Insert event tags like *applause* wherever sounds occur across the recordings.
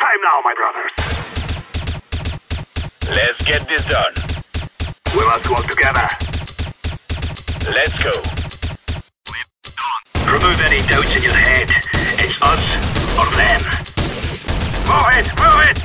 time now, my brothers. Let's get this done. We must work together. Let's go. Remove any doubts in your head. It's us or them. Move it, move it!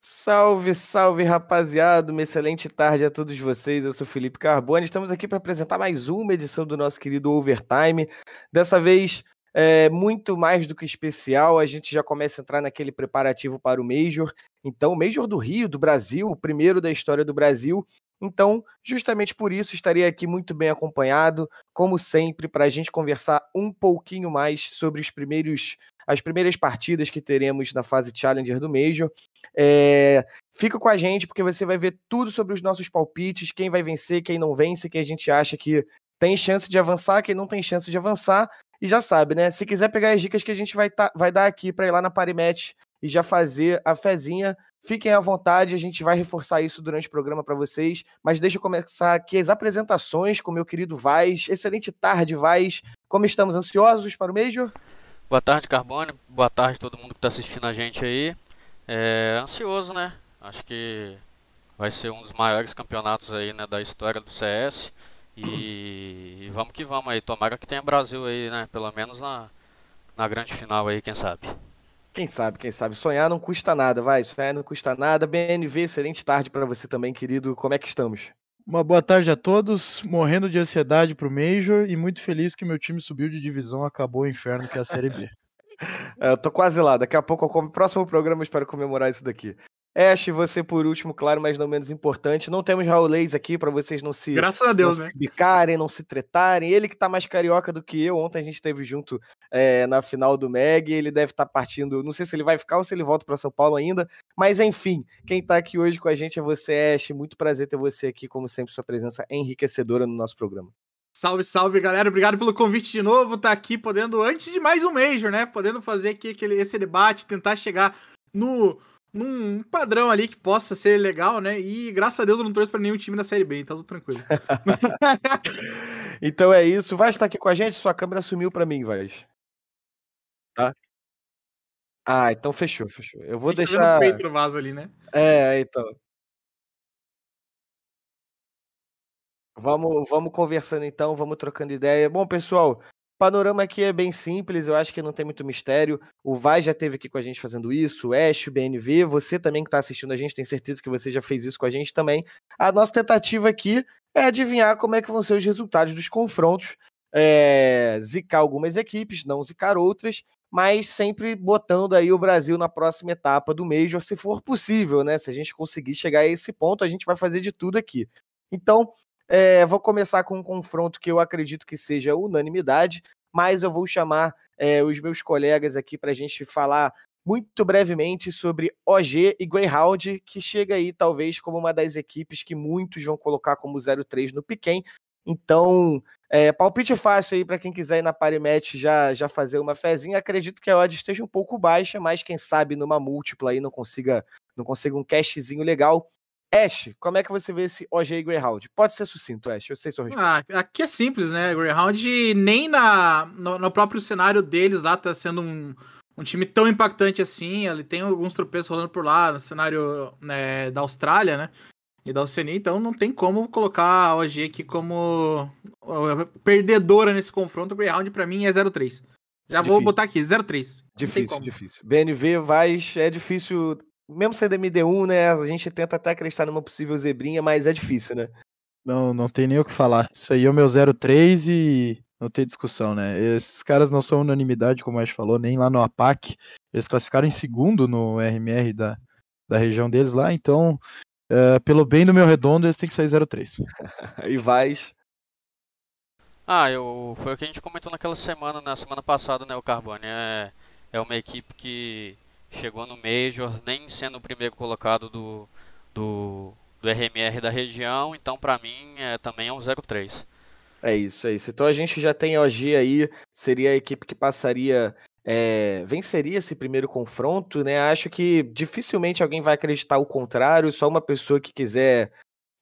Salve, salve, rapaziada! Uma excelente tarde a todos vocês. Eu sou Felipe Carbone. Estamos aqui para apresentar mais uma edição do nosso querido Overtime. Dessa vez, é muito mais do que especial. A gente já começa a entrar naquele preparativo para o Major. Então, o Major do Rio, do Brasil, o primeiro da história do Brasil. Então, justamente por isso, estarei aqui muito bem acompanhado, como sempre, para a gente conversar um pouquinho mais sobre os primeiros, as primeiras partidas que teremos na fase Challenger do Major. É, fica com a gente, porque você vai ver tudo sobre os nossos palpites, quem vai vencer, quem não vence, quem a gente acha que tem chance de avançar, quem não tem chance de avançar. E já sabe, né? Se quiser pegar as dicas que a gente vai, tá, vai dar aqui para ir lá na Parimatch e já fazer a fezinha, fiquem à vontade, a gente vai reforçar isso durante o programa para vocês. Mas deixa eu começar aqui as apresentações com meu querido Vaz. Excelente tarde, Vaz. Como estamos ansiosos para o Major? Boa tarde, Carbone. Boa tarde todo mundo que está assistindo a gente aí. É, ansioso, né? Acho que vai ser um dos maiores campeonatos aí, né, da história do CS. E, e, vamos que vamos aí. Tomara que tenha Brasil aí, né? Pelo menos na, na grande final aí, quem sabe. Quem sabe, quem sabe. Sonhar não custa nada, vai. Sonhar não custa nada. BNV, excelente tarde para você também, querido. Como é que estamos? Uma boa tarde a todos. Morrendo de ansiedade pro Major e muito feliz que meu time subiu de divisão, acabou o inferno que é a Série B. *laughs* é, eu tô quase lá. Daqui a pouco eu como. Próximo programa eu espero comemorar isso daqui. Ash, você por último, claro, mas não menos importante. Não temos Raulês aqui para vocês não se. Graças a Deus, não né? Se bicarem, não se tretarem. Ele que tá mais carioca do que eu. Ontem a gente esteve junto é, na final do Meg. Ele deve estar tá partindo. Não sei se ele vai ficar ou se ele volta para São Paulo ainda. Mas enfim, quem tá aqui hoje com a gente é você, Ash. Muito prazer ter você aqui, como sempre, sua presença enriquecedora no nosso programa. Salve, salve, galera. Obrigado pelo convite de novo. Tá aqui podendo, antes de mais um Major, né? Podendo fazer aqui aquele, esse debate, tentar chegar no num padrão ali que possa ser legal, né? E graças a Deus eu não trouxe para nenhum time da Série B, então tudo tranquilo. *laughs* então é isso. Vai estar aqui com a gente? Sua câmera sumiu para mim, vai. Tá? Ah, então fechou, fechou. Eu vou deixar. Tá peito no vaso ali, né? É, então. Vamos, vamos conversando então, vamos trocando ideia. Bom, pessoal, panorama aqui é bem simples, eu acho que não tem muito mistério. O Vai já teve aqui com a gente fazendo isso, o Ash, o BNV, você também que está assistindo a gente, tem certeza que você já fez isso com a gente também. A nossa tentativa aqui é adivinhar como é que vão ser os resultados dos confrontos, é, zicar algumas equipes, não zicar outras, mas sempre botando aí o Brasil na próxima etapa do Major, se for possível, né? Se a gente conseguir chegar a esse ponto, a gente vai fazer de tudo aqui. Então, é, vou começar com um confronto que eu acredito que seja unanimidade, mas eu vou chamar é, os meus colegas aqui para a gente falar muito brevemente sobre OG e Greyhound, que chega aí talvez como uma das equipes que muitos vão colocar como 0-3 no Piquen. Então, é, palpite fácil aí para quem quiser ir na Parimatch já, já fazer uma fezinha. Acredito que a odd esteja um pouco baixa, mas quem sabe numa múltipla aí não consiga, não consiga um cashzinho legal. Ash, como é que você vê esse OG Greyhound? Pode ser sucinto, Ash, eu sei sua resposta. Ah, aqui é simples, né? Greyhound nem na, no, no, próprio cenário deles lá tá sendo um, um time tão impactante assim. Ele tem alguns tropeços rolando por lá no cenário né, da Austrália, né? E da Oceania, então não tem como colocar a OG aqui como perdedora nesse confronto. O Greyhound para mim é 0-3. Já difícil. vou botar aqui, 0-3. Difícil, difícil. BNV vai, é difícil mesmo sendo MD1, né, a gente tenta até acreditar numa possível zebrinha, mas é difícil, né? Não, não tem nem o que falar. Isso aí é o meu 03 e não tem discussão, né? Esses caras não são unanimidade, como a gente falou, nem lá no APAC. Eles classificaram em segundo no RMR da, da região deles lá, então, é, pelo bem do meu redondo, eles têm que sair 03. *laughs* e vais. Ah, eu, foi o que a gente comentou naquela semana, na semana passada, né, o Carbone. É, é uma equipe que chegou no Major, nem sendo o primeiro colocado do, do, do RMR da região, então para mim é, também é um 0-3. É isso, é isso. Então a gente já tem a OG aí, seria a equipe que passaria, é, venceria esse primeiro confronto, né? Acho que dificilmente alguém vai acreditar o contrário, só uma pessoa que quiser,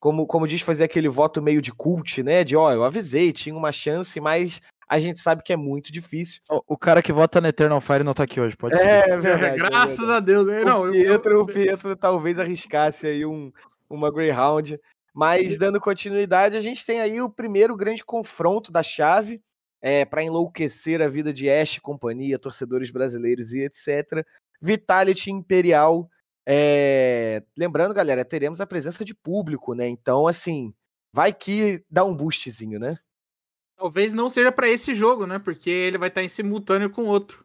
como, como diz, fazer aquele voto meio de cult, né? De ó, eu avisei, tinha uma chance, mas a gente sabe que é muito difícil. O, o cara que vota na Eternal Fire não tá aqui hoje, pode ser. É, é *laughs* verdade. Graças é verdade. a Deus. né? Não, o, Pietro, eu- o Pietro talvez arriscasse aí um, uma Greyhound. Mas dando continuidade, a gente tem aí o primeiro grande confronto da chave é, para enlouquecer a vida de Ash e companhia, torcedores brasileiros e etc. Vitality Imperial. é, Lembrando, galera, teremos a presença de público, né? Então, assim, vai que dá um boostzinho, né? Talvez não seja pra esse jogo, né? Porque ele vai estar em simultâneo com o outro.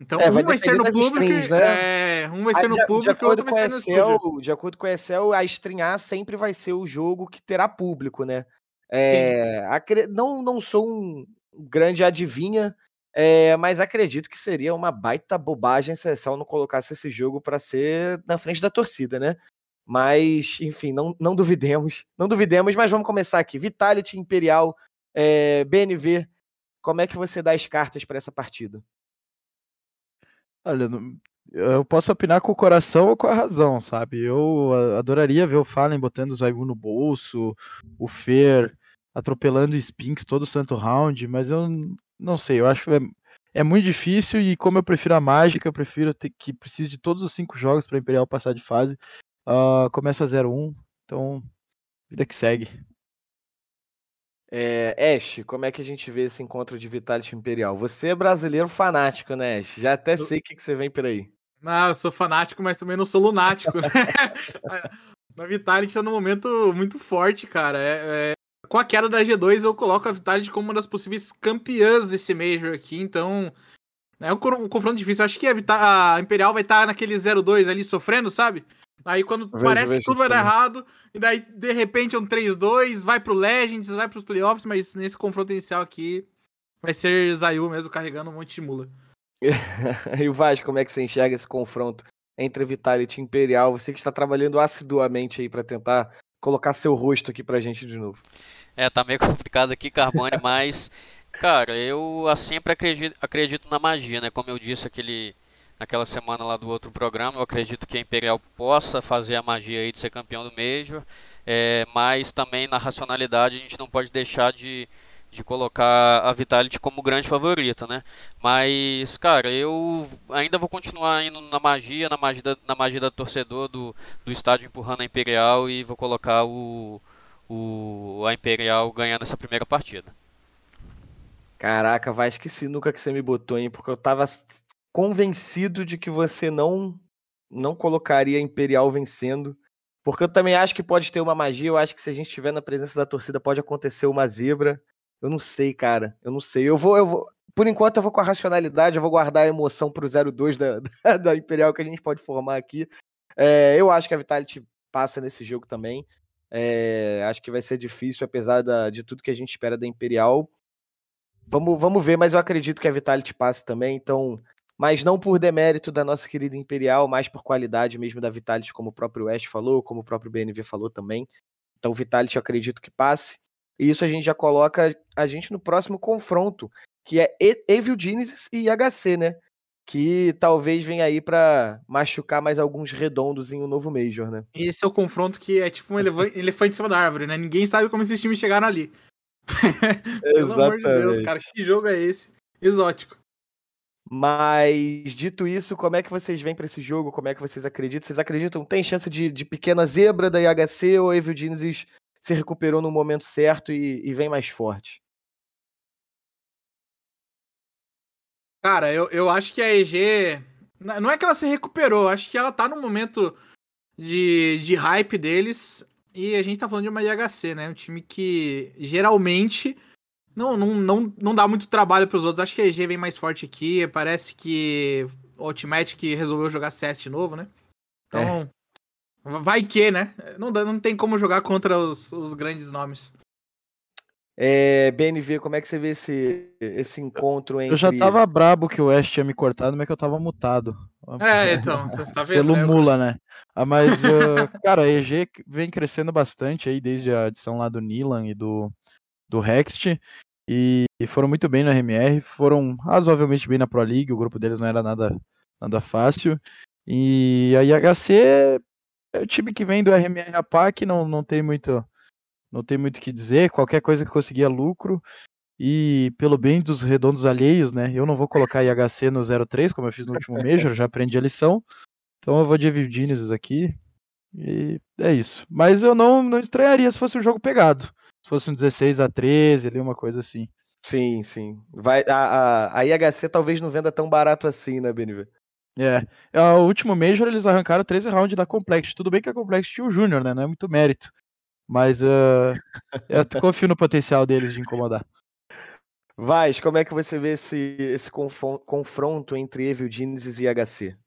Então, É, um vai vai, ser no público. streams, né? É, um vai Ah, ser no de, público e o outro vai ser no estúdio. Excel, de acordo com a Excel, a streamar sempre vai ser o jogo que terá público, né? É, acre- não, não sou um grande adivinha, é, mas acredito que seria uma baita bobagem se a Excel não colocasse esse jogo para ser na frente da torcida, né? Mas, enfim, não, não duvidemos. Não duvidemos, mas vamos começar aqui. Vitality Imperial, é, BNV, como é que você dá as cartas para essa partida? Olha, eu posso opinar com o coração ou com a razão, sabe? Eu adoraria ver o Fallen botando o Zaigu no bolso, o Fer atropelando o Spinks todo santo round, mas eu não sei, eu acho é, é muito difícil e como eu prefiro a mágica, eu prefiro ter que precise de todos os cinco jogos para Imperial passar de fase. ah, começa 0-1, então vida que segue. É, Ash, como é que a gente vê esse encontro de Vitality Imperial? Você é brasileiro fanático, né, Ash? Já até sei o que, que você vem por aí. Não, eu sou fanático, mas também não sou lunático. *laughs* né? a Vitality tá num momento muito forte, cara. É- é- Com a queda da G2, eu coloco a Vitality como uma das possíveis campeãs desse Major aqui, então. É um, confronto difícil. Eu acho que a, Vita- a Imperial vai estar naquele 0-2 ali sofrendo, sabe? Aí quando Vejo, parece vejo que tudo vai dar errado, e daí de repente é um 3-2, vai pro Legends, vai pros playoffs, mas nesse confronto inicial aqui vai ser Zayu mesmo carregando um monte de mula. *laughs* e o Vasco, como é que você enxerga esse confronto entre Vitality e Imperial? Você que está trabalhando assiduamente aí para tentar colocar seu rosto aqui pra gente de novo. É, tá meio *laughs* complicado aqui, Carbone, mas, cara, eu ah, sempre acredito, acredito na magia, né? Como eu disse aquele, naquela semana lá do outro programa, eu acredito que a Imperial possa fazer a magia aí de ser campeão do Major, é, mas também na racionalidade a gente não pode deixar de, de colocar a Vitality como grande favorita, né? Mas, cara, eu ainda vou continuar indo na magia, na magia da, na magia da torcedor do, do estádio empurrando a Imperial e vou colocar o, o a Imperial ganhando essa primeira partida. Caraca, Vasco, que sinuca que você me botou, hein? Porque eu tava convencido de que você não não colocaria Imperial vencendo. Porque eu também acho que pode ter uma magia. Eu acho que se a gente estiver na presença da torcida, pode acontecer uma zebra. Eu não sei, cara. Eu não sei. Eu vou, eu vou. Por enquanto, eu vou com a racionalidade, eu vou guardar a emoção pro 0-2 da, *laughs* da, da Imperial que a gente pode formar aqui. É, eu acho que a Vitality passa nesse jogo também. É, acho que vai ser difícil, apesar da- de tudo que a gente espera da Imperial. Vamos, vamos ver, mas eu acredito que a Vitality passe também, então. Mas não por demérito da nossa querida Imperial, mas por qualidade mesmo da Vitality, como o próprio Ash falou, como o próprio BNV falou também. Então, Vitality eu acredito que passe. E isso a gente já coloca a gente no próximo confronto, que é Evil Genesis e IHC, né? Que talvez venha aí pra machucar mais alguns redondos em um novo Major, né? Esse é o confronto que é tipo um *laughs* elefante em cima da árvore, né? Ninguém sabe como esses times chegaram ali. *laughs* Pelo amor de Deus, cara, que jogo é esse? Exótico. Mas, dito isso, como é que vocês vêm pra esse jogo? Como é que vocês acreditam? Vocês acreditam tem chance de, de pequena zebra da IHC ou Evil Genesis se recuperou no momento certo e, e vem mais forte? Cara, eu, eu acho que a EG. Não é que ela se recuperou, acho que ela tá no momento de, de hype deles. E a gente tá falando de uma IHC, né? Um time que geralmente não, não, não, não dá muito trabalho pros outros. Acho que a EG vem mais forte aqui. Parece que o Ultimate que resolveu jogar CS de novo, né? Então. Vai que, né? Não, dá, não tem como jogar contra os, os grandes nomes. É, BNV, como é que você vê esse, esse encontro entre. Eu já tava brabo que o West tinha me cortado, mas que eu tava mutado. É, então, você tá vendo? Selo né? mula, né? Ah, mas, *laughs* ah, cara, a EG vem crescendo bastante aí desde a adição lá do Nilan e do, do Hext. E, e foram muito bem no RMR, foram razoavelmente bem na Pro League, o grupo deles não era nada, nada fácil. E a IHC é o time que vem do RMR a PAC, não, não tem muito não tem muito o que dizer, qualquer coisa que conseguia lucro. E pelo bem dos redondos alheios, né? Eu não vou colocar IHC no 03, como eu fiz no último *laughs* Major, já aprendi a lição. Então eu vou de Evil aqui. E é isso. Mas eu não, não estranharia se fosse um jogo pegado. Se fosse um 16 a 13, ali, uma coisa assim. Sim, sim. Vai, a, a, a IHC talvez não venda tão barato assim, né, BNV? É. é. O último Major eles arrancaram 13 rounds da Complexity. Tudo bem que a Complexity tinha o Júnior, né? Não é muito mérito. Mas uh, *laughs* eu confio no potencial deles de incomodar. Vaz, como é que você vê esse, esse confronto entre Evil Genesis e IHC?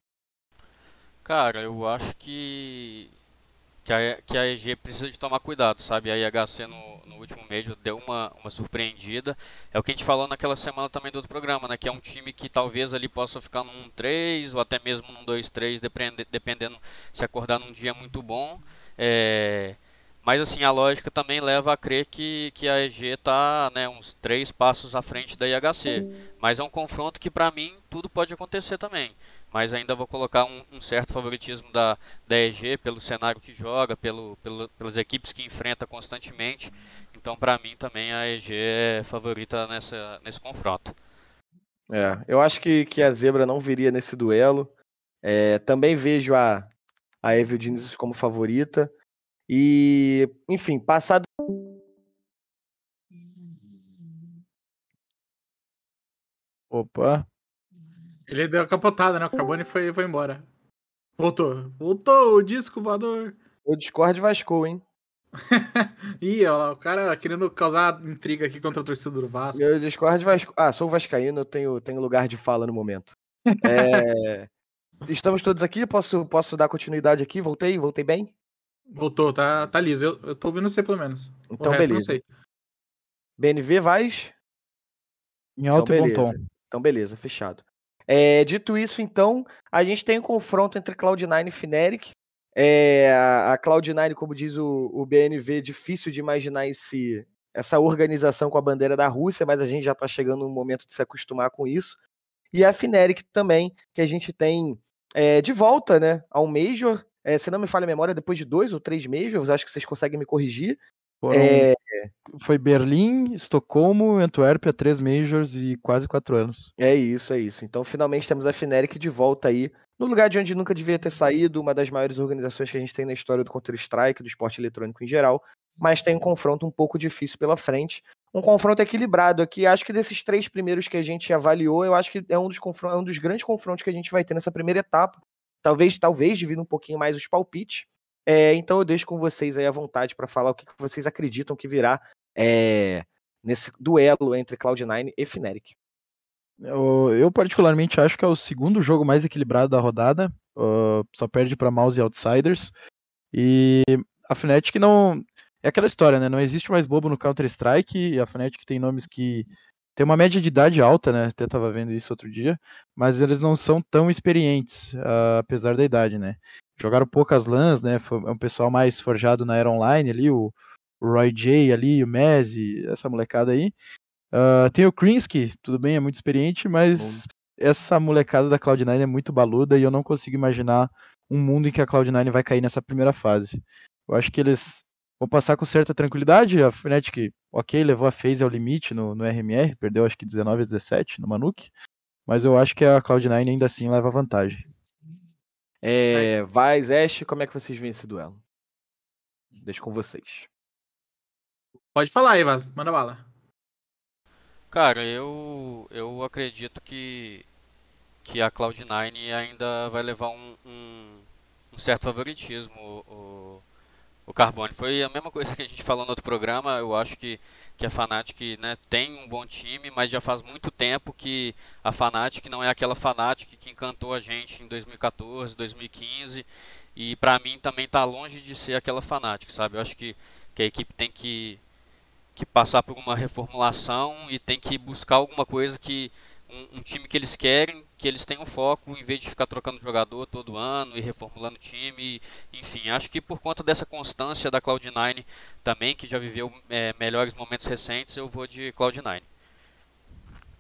Cara, eu acho que que a, que a EG precisa de tomar cuidado, sabe? A IHC no, no último mês deu uma, uma surpreendida. É o que a gente falou naquela semana também do outro programa, né? Que é um time que talvez ali possa ficar num 3 ou até mesmo num 2-3, dependendo, dependendo se acordar num dia muito bom. É, mas assim, a lógica também leva a crer que, que a EG está né, uns três passos à frente da IHC. Mas é um confronto que para mim tudo pode acontecer também mas ainda vou colocar um, um, certo favoritismo da, da EG pelo cenário que joga, pelo, pelo, pelas equipes que enfrenta constantemente. Então, para mim, também a EG é favorita nessa, nesse confronto. É, eu acho que, que a Zebra não viria nesse duelo. É, também vejo a, a Evil Diniz como favorita. E, enfim, passado. Opa, ele deu a capotada, né? O Carbone foi, foi embora. Voltou. Voltou o disco voador. O Discord vascou, hein? *laughs* Ih, olha lá, o cara querendo causar intriga aqui contra a torcida do Vasco. Meu Discord vasco. Ah, sou vascaíno, eu tenho, tenho lugar de fala no momento. É... *laughs* Estamos todos aqui, posso, posso dar continuidade aqui? Voltei? Voltei bem? Voltou, tá, tá liso. Eu, eu tô ouvindo você pelo menos. Então, beleza. BNV, vais? Em alto então, e bom tom. Então, beleza, fechado. É, dito isso, então, a gente tem um confronto entre Cloud9 e Fnatic. É, a Cloud9, como diz o, o BNV, difícil de imaginar esse, essa organização com a bandeira da Rússia, mas a gente já está chegando no momento de se acostumar com isso. E a Fnatic também, que a gente tem é, de volta né, ao Major. É, se não me falha a memória, depois de dois ou três Majors, acho que vocês conseguem me corrigir. Foram, é... Foi Berlim, Estocolmo, Antuérpia, três Majors e quase quatro anos. É isso, é isso. Então finalmente temos a Fnatic de volta aí, no lugar de onde nunca devia ter saído, uma das maiores organizações que a gente tem na história do Counter-Strike, do esporte eletrônico em geral, mas tem um confronto um pouco difícil pela frente. Um confronto equilibrado aqui. Acho que desses três primeiros que a gente avaliou, eu acho que é um dos, é um dos grandes confrontos que a gente vai ter nessa primeira etapa. Talvez, talvez, divido um pouquinho mais os palpites. É, então eu deixo com vocês aí à vontade para falar o que vocês acreditam que virá é, nesse duelo entre Cloud9 e Fnatic. Eu, eu, particularmente acho que é o segundo jogo mais equilibrado da rodada, uh, só perde para Mouse e Outsiders. E a Fnatic não. É aquela história, né? Não existe mais bobo no Counter-Strike, e a Fnatic tem nomes que tem uma média de idade alta, né? Até tava vendo isso outro dia, mas eles não são tão experientes, uh, apesar da idade, né? Jogaram poucas LANs, né? Foi é um pessoal mais forjado na Era Online ali, o, o Roy J ali, o Mezzi, essa molecada aí. Uh, tem o Krinsky, tudo bem, é muito experiente, mas Bom. essa molecada da Cloud9 é muito baluda e eu não consigo imaginar um mundo em que a Cloud9 vai cair nessa primeira fase. Eu acho que eles vão passar com certa tranquilidade. A Fnatic, ok, levou a phase ao limite no, no RMR, perdeu acho que 19 a 17 no Manuk, mas eu acho que a Cloud9 ainda assim leva vantagem. É, Vaz, Ash, como é que vocês veem esse duelo? Deixo com vocês. Pode falar aí, Vaz, manda bala. Cara, eu, eu acredito que, que a Cloud9 ainda vai levar um, um, um certo favoritismo. O, o Carbone. Foi a mesma coisa que a gente falou no outro programa. Eu acho que, que a Fnatic né, tem um bom time, mas já faz muito tempo que a Fnatic não é aquela Fnatic que encantou a gente em 2014, 2015. E para mim também está longe de ser aquela Fnatic, sabe? Eu acho que, que a equipe tem que, que passar por uma reformulação e tem que buscar alguma coisa que um, um, time que eles querem, que eles tenham foco, em vez de ficar trocando jogador todo ano e reformulando o time. Enfim, acho que por conta dessa constância da Cloud9 também, que já viveu é, melhores momentos recentes, eu vou de Cloud9.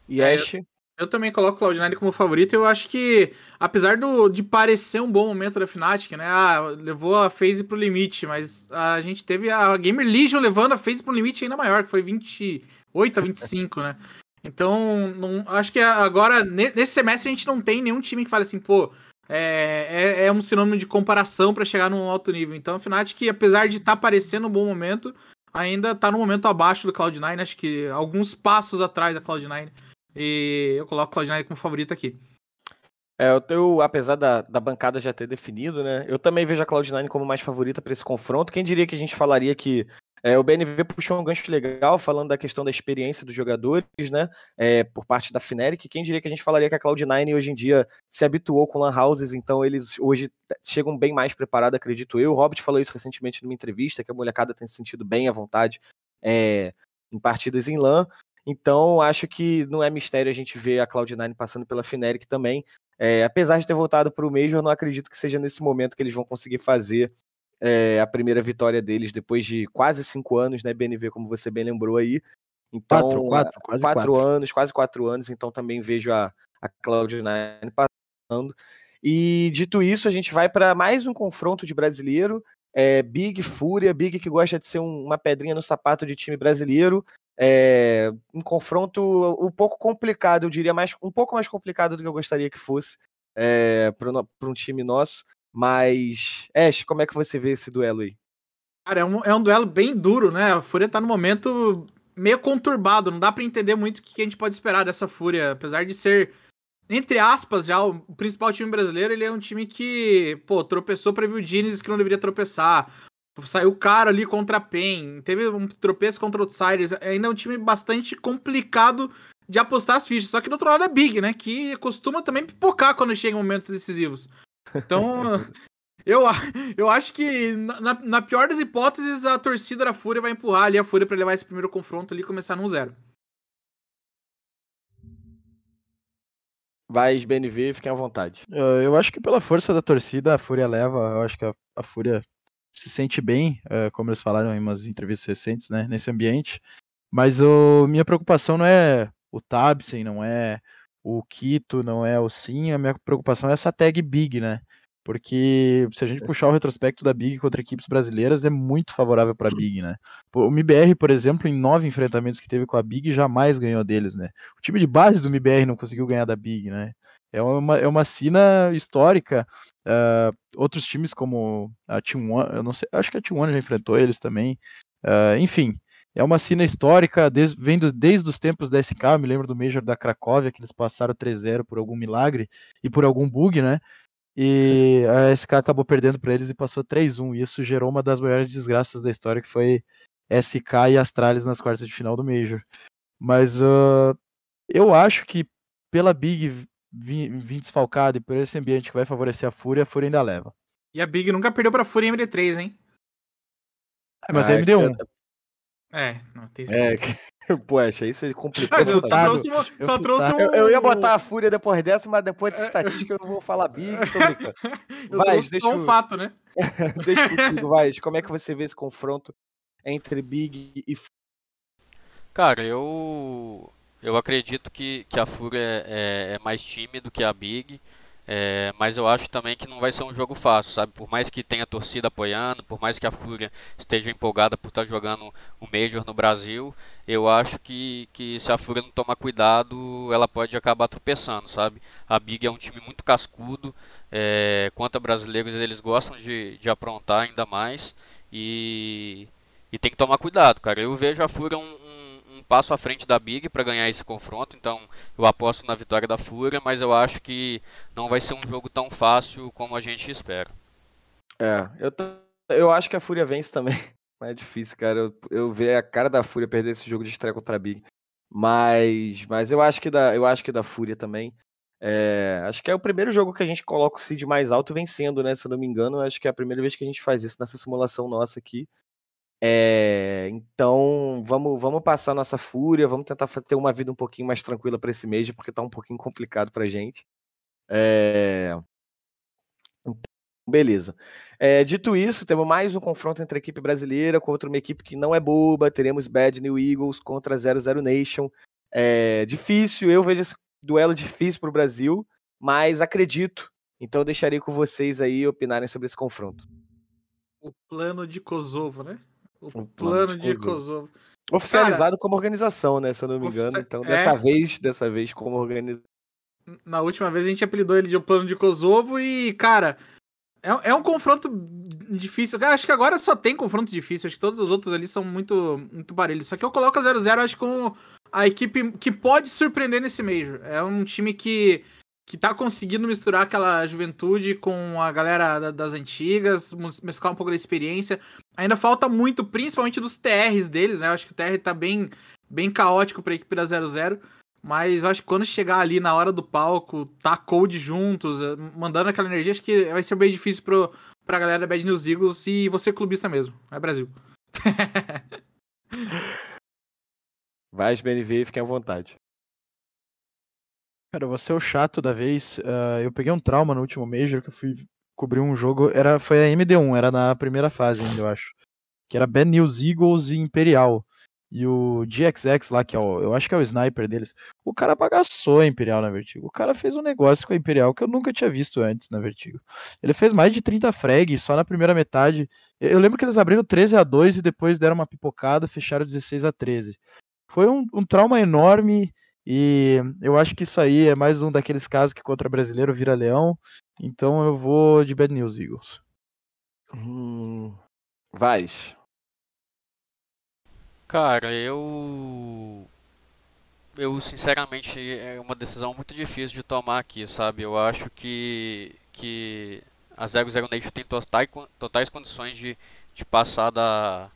E é, Ash? Eu também coloco o Cloud9 como favorito. Eu acho que, apesar do, de parecer um bom momento da Fnatic, né? Ah, levou a phase pro limite, mas a gente teve a Gamer Legion levando a phase pro limite ainda maior, que foi 28 a 25, né? Então, não, acho que agora, nesse semestre, a gente não tem nenhum time que fale assim, pô, é, é, é um sinônimo de comparação para chegar num alto nível. Então, a Fnatic, apesar de estar tá parecendo um bom momento, ainda tá no momento abaixo do Cloud9, acho que alguns passos atrás da Cloud9. E eu coloco o Cloud9 como favorito aqui. É, eu tenho, apesar da, da bancada já ter definido, né? Eu também vejo a Cloud9 como mais favorita para esse confronto. Quem diria que a gente falaria que é, o BNV puxou um gancho legal falando da questão da experiência dos jogadores, né? É, por parte da Fnatic. Quem diria que a gente falaria que a Cloud9 hoje em dia se habituou com Lan Houses, então eles hoje chegam bem mais preparados, acredito eu. O Robert falou isso recentemente numa entrevista, que a molecada tem se sentido bem à vontade é, em partidas em LAN. Então, acho que não é mistério a gente ver a Cloud9 passando pela Fnatic também. É, apesar de ter voltado para o Major, não acredito que seja nesse momento que eles vão conseguir fazer é, a primeira vitória deles depois de quase cinco anos, né, BNV, como você bem lembrou aí. Então, quatro, quatro, quase quatro, quatro. anos, quase quatro anos, então também vejo a, a Cloud9 passando. E dito isso, a gente vai para mais um confronto de brasileiro. É, Big Fúria, Big que gosta de ser um, uma pedrinha no sapato de time brasileiro. É, um confronto um pouco complicado, eu diria, mais, um pouco mais complicado do que eu gostaria que fosse é, para um time nosso. Mas, Ash, como é que você vê esse duelo aí? Cara, é um, é um duelo bem duro, né? A Fúria tá no momento meio conturbado, não dá para entender muito o que a gente pode esperar dessa Fúria, apesar de ser, entre aspas, já o principal time brasileiro, ele é um time que, pô, tropeçou pra Vildines que não deveria tropeçar, saiu caro ali contra a PEN, teve um tropeço contra Outsiders, ainda é um time bastante complicado de apostar as fichas, só que do outro lado é Big, né, que costuma também pipocar quando chega momentos decisivos. Então, eu, eu acho que, na, na, pior das hipóteses, a torcida da Fúria vai empurrar ali a Fúria para levar esse primeiro confronto ali e começar num zero. Vai, BNV, fiquem à vontade. Eu acho que pela força da torcida, a Fúria leva. Eu acho que a, a Fúria se sente bem, eh, como eles falaram em umas entrevistas recentes, né, nesse ambiente. Mas o, minha preocupação não é o Tabsen, não é o Quito, não é o Sim, a minha preocupação é essa tag Big, né? Porque se a gente puxar o retrospecto da Big contra equipes brasileiras, é muito favorável para a Big, né? O MBR, por exemplo, em nove enfrentamentos que teve com a Big, jamais ganhou deles, né? O time de base do MBR não conseguiu ganhar da Big, né? É uma, é uma cena histórica. Uh, outros times como a Team One, eu não sei, acho que a Team One já enfrentou eles também. Uh, enfim, é uma cena histórica, desde, vendo desde os tempos da SK, eu me lembro do Major da Cracóvia, que eles passaram 3-0 por algum milagre e por algum bug, né? E a SK acabou perdendo para eles e passou 3-1. E isso gerou uma das maiores desgraças da história, que foi SK e Astralis nas quartas de final do Major. Mas uh, eu acho que pela Big vir, desfalcada e por esse ambiente que vai favorecer a Fúria, a Fúria ainda leva. E a Big nunca perdeu pra Fúria em MD3, hein? É, mas ah, é MD1. É, não tem É, poxa, isso é complicado. eu só trouxe, uma, eu, só trouxe um... eu, eu, ia botar a fúria depois dessa, mas depois dessa estatística eu não vou falar *laughs* big. Vai, deixa um fato, né? *laughs* deixa contigo, vai. Como é que você vê esse confronto entre Big e Cara, eu eu acredito que, que a Fúria é, é, é mais time do que a Big. É, mas eu acho também que não vai ser um jogo fácil, sabe? Por mais que tenha torcida apoiando, por mais que a Fúria esteja empolgada por estar jogando o Major no Brasil, eu acho que, que se a Fúria não tomar cuidado, ela pode acabar tropeçando, sabe? A Big é um time muito cascudo, é, quanto a brasileiros eles gostam de, de aprontar ainda mais e, e tem que tomar cuidado, cara. Eu vejo a Fúria um, passo à frente da Big para ganhar esse confronto, então eu aposto na vitória da Fúria, mas eu acho que não vai ser um jogo tão fácil como a gente espera. É, eu, eu acho que a Fúria vence também. *laughs* É difícil, cara. Eu, eu ver a cara da Fúria perder esse jogo de estreia contra a Big. Mas, mas eu acho que da, eu acho que da Fúria também. É, acho que é o primeiro jogo que a gente coloca o seed mais alto vencendo, né? Se eu não me engano, acho que é a primeira vez que a gente faz isso nessa simulação nossa aqui. É, então, vamos, vamos passar nossa fúria, vamos tentar ter uma vida um pouquinho mais tranquila para esse mês, porque tá um pouquinho complicado pra gente. É, beleza. É, dito isso, temos mais um confronto entre a equipe brasileira contra uma equipe que não é boba. Teremos Bad New Eagles contra 00 Nation. É difícil, eu vejo esse duelo difícil para o Brasil, mas acredito. Então deixarei com vocês aí opinarem sobre esse confronto. O plano de Kosovo, né? O, O plano plano de de Kosovo. Oficializado como organização, né? Se eu não me engano. Então, é. dessa vez, dessa vez, como organização. Na última vez a gente apelidou ele de o plano de Kosovo e, cara, é, é um confronto difícil. Eu acho que agora só tem confronto difícil. Acho que todos os outros ali são muito, muito parelhos. Só que eu coloco a 0-0, acho, como a equipe que pode surpreender nesse Major. É um time que, que tá conseguindo misturar aquela juventude com a galera da- das antigas, mesclar um pouco da experiência. Ainda falta muito, principalmente dos TRs deles, né? Eu acho que o TR tá bem, bem caótico pra equipe da 0-0. Mas eu acho que quando chegar ali na hora do palco, tá cold juntos, eh, mandando aquela energia, acho que vai ser bem difícil pro, pra galera da Bad News Eagles e você clubista mesmo. É Brasil. *laughs* Vai, BNV, fiquem à vontade. Cara, eu vou ser o chato da vez. ah, eu peguei um trauma no último Major que eu fui cobrir um jogo. Era, foi a MD1, era na primeira fase ainda, eu acho. Que era Bad News Eagles e Imperial. E o GXX lá, que é o, eu acho que é o sniper deles, o cara bagaçou a Imperial na Vertigo. O cara fez um negócio com a Imperial que eu nunca tinha visto antes na Vertigo. Ele fez mais de 30 frags só na primeira metade. Eu lembro que eles abriram 13 a 2 e depois deram uma pipocada, fecharam 16 a 13. Foi um, um trauma enorme e eu acho que isso aí é mais um daqueles casos que contra brasileiro vira leão. Então eu vou de Bad News Eagles. Hum, Vais. Cara, eu. Eu, sinceramente, é uma decisão muito difícil de tomar aqui, sabe? Eu acho que, que a 00 Nation tem totais, totais condições de, de passar da,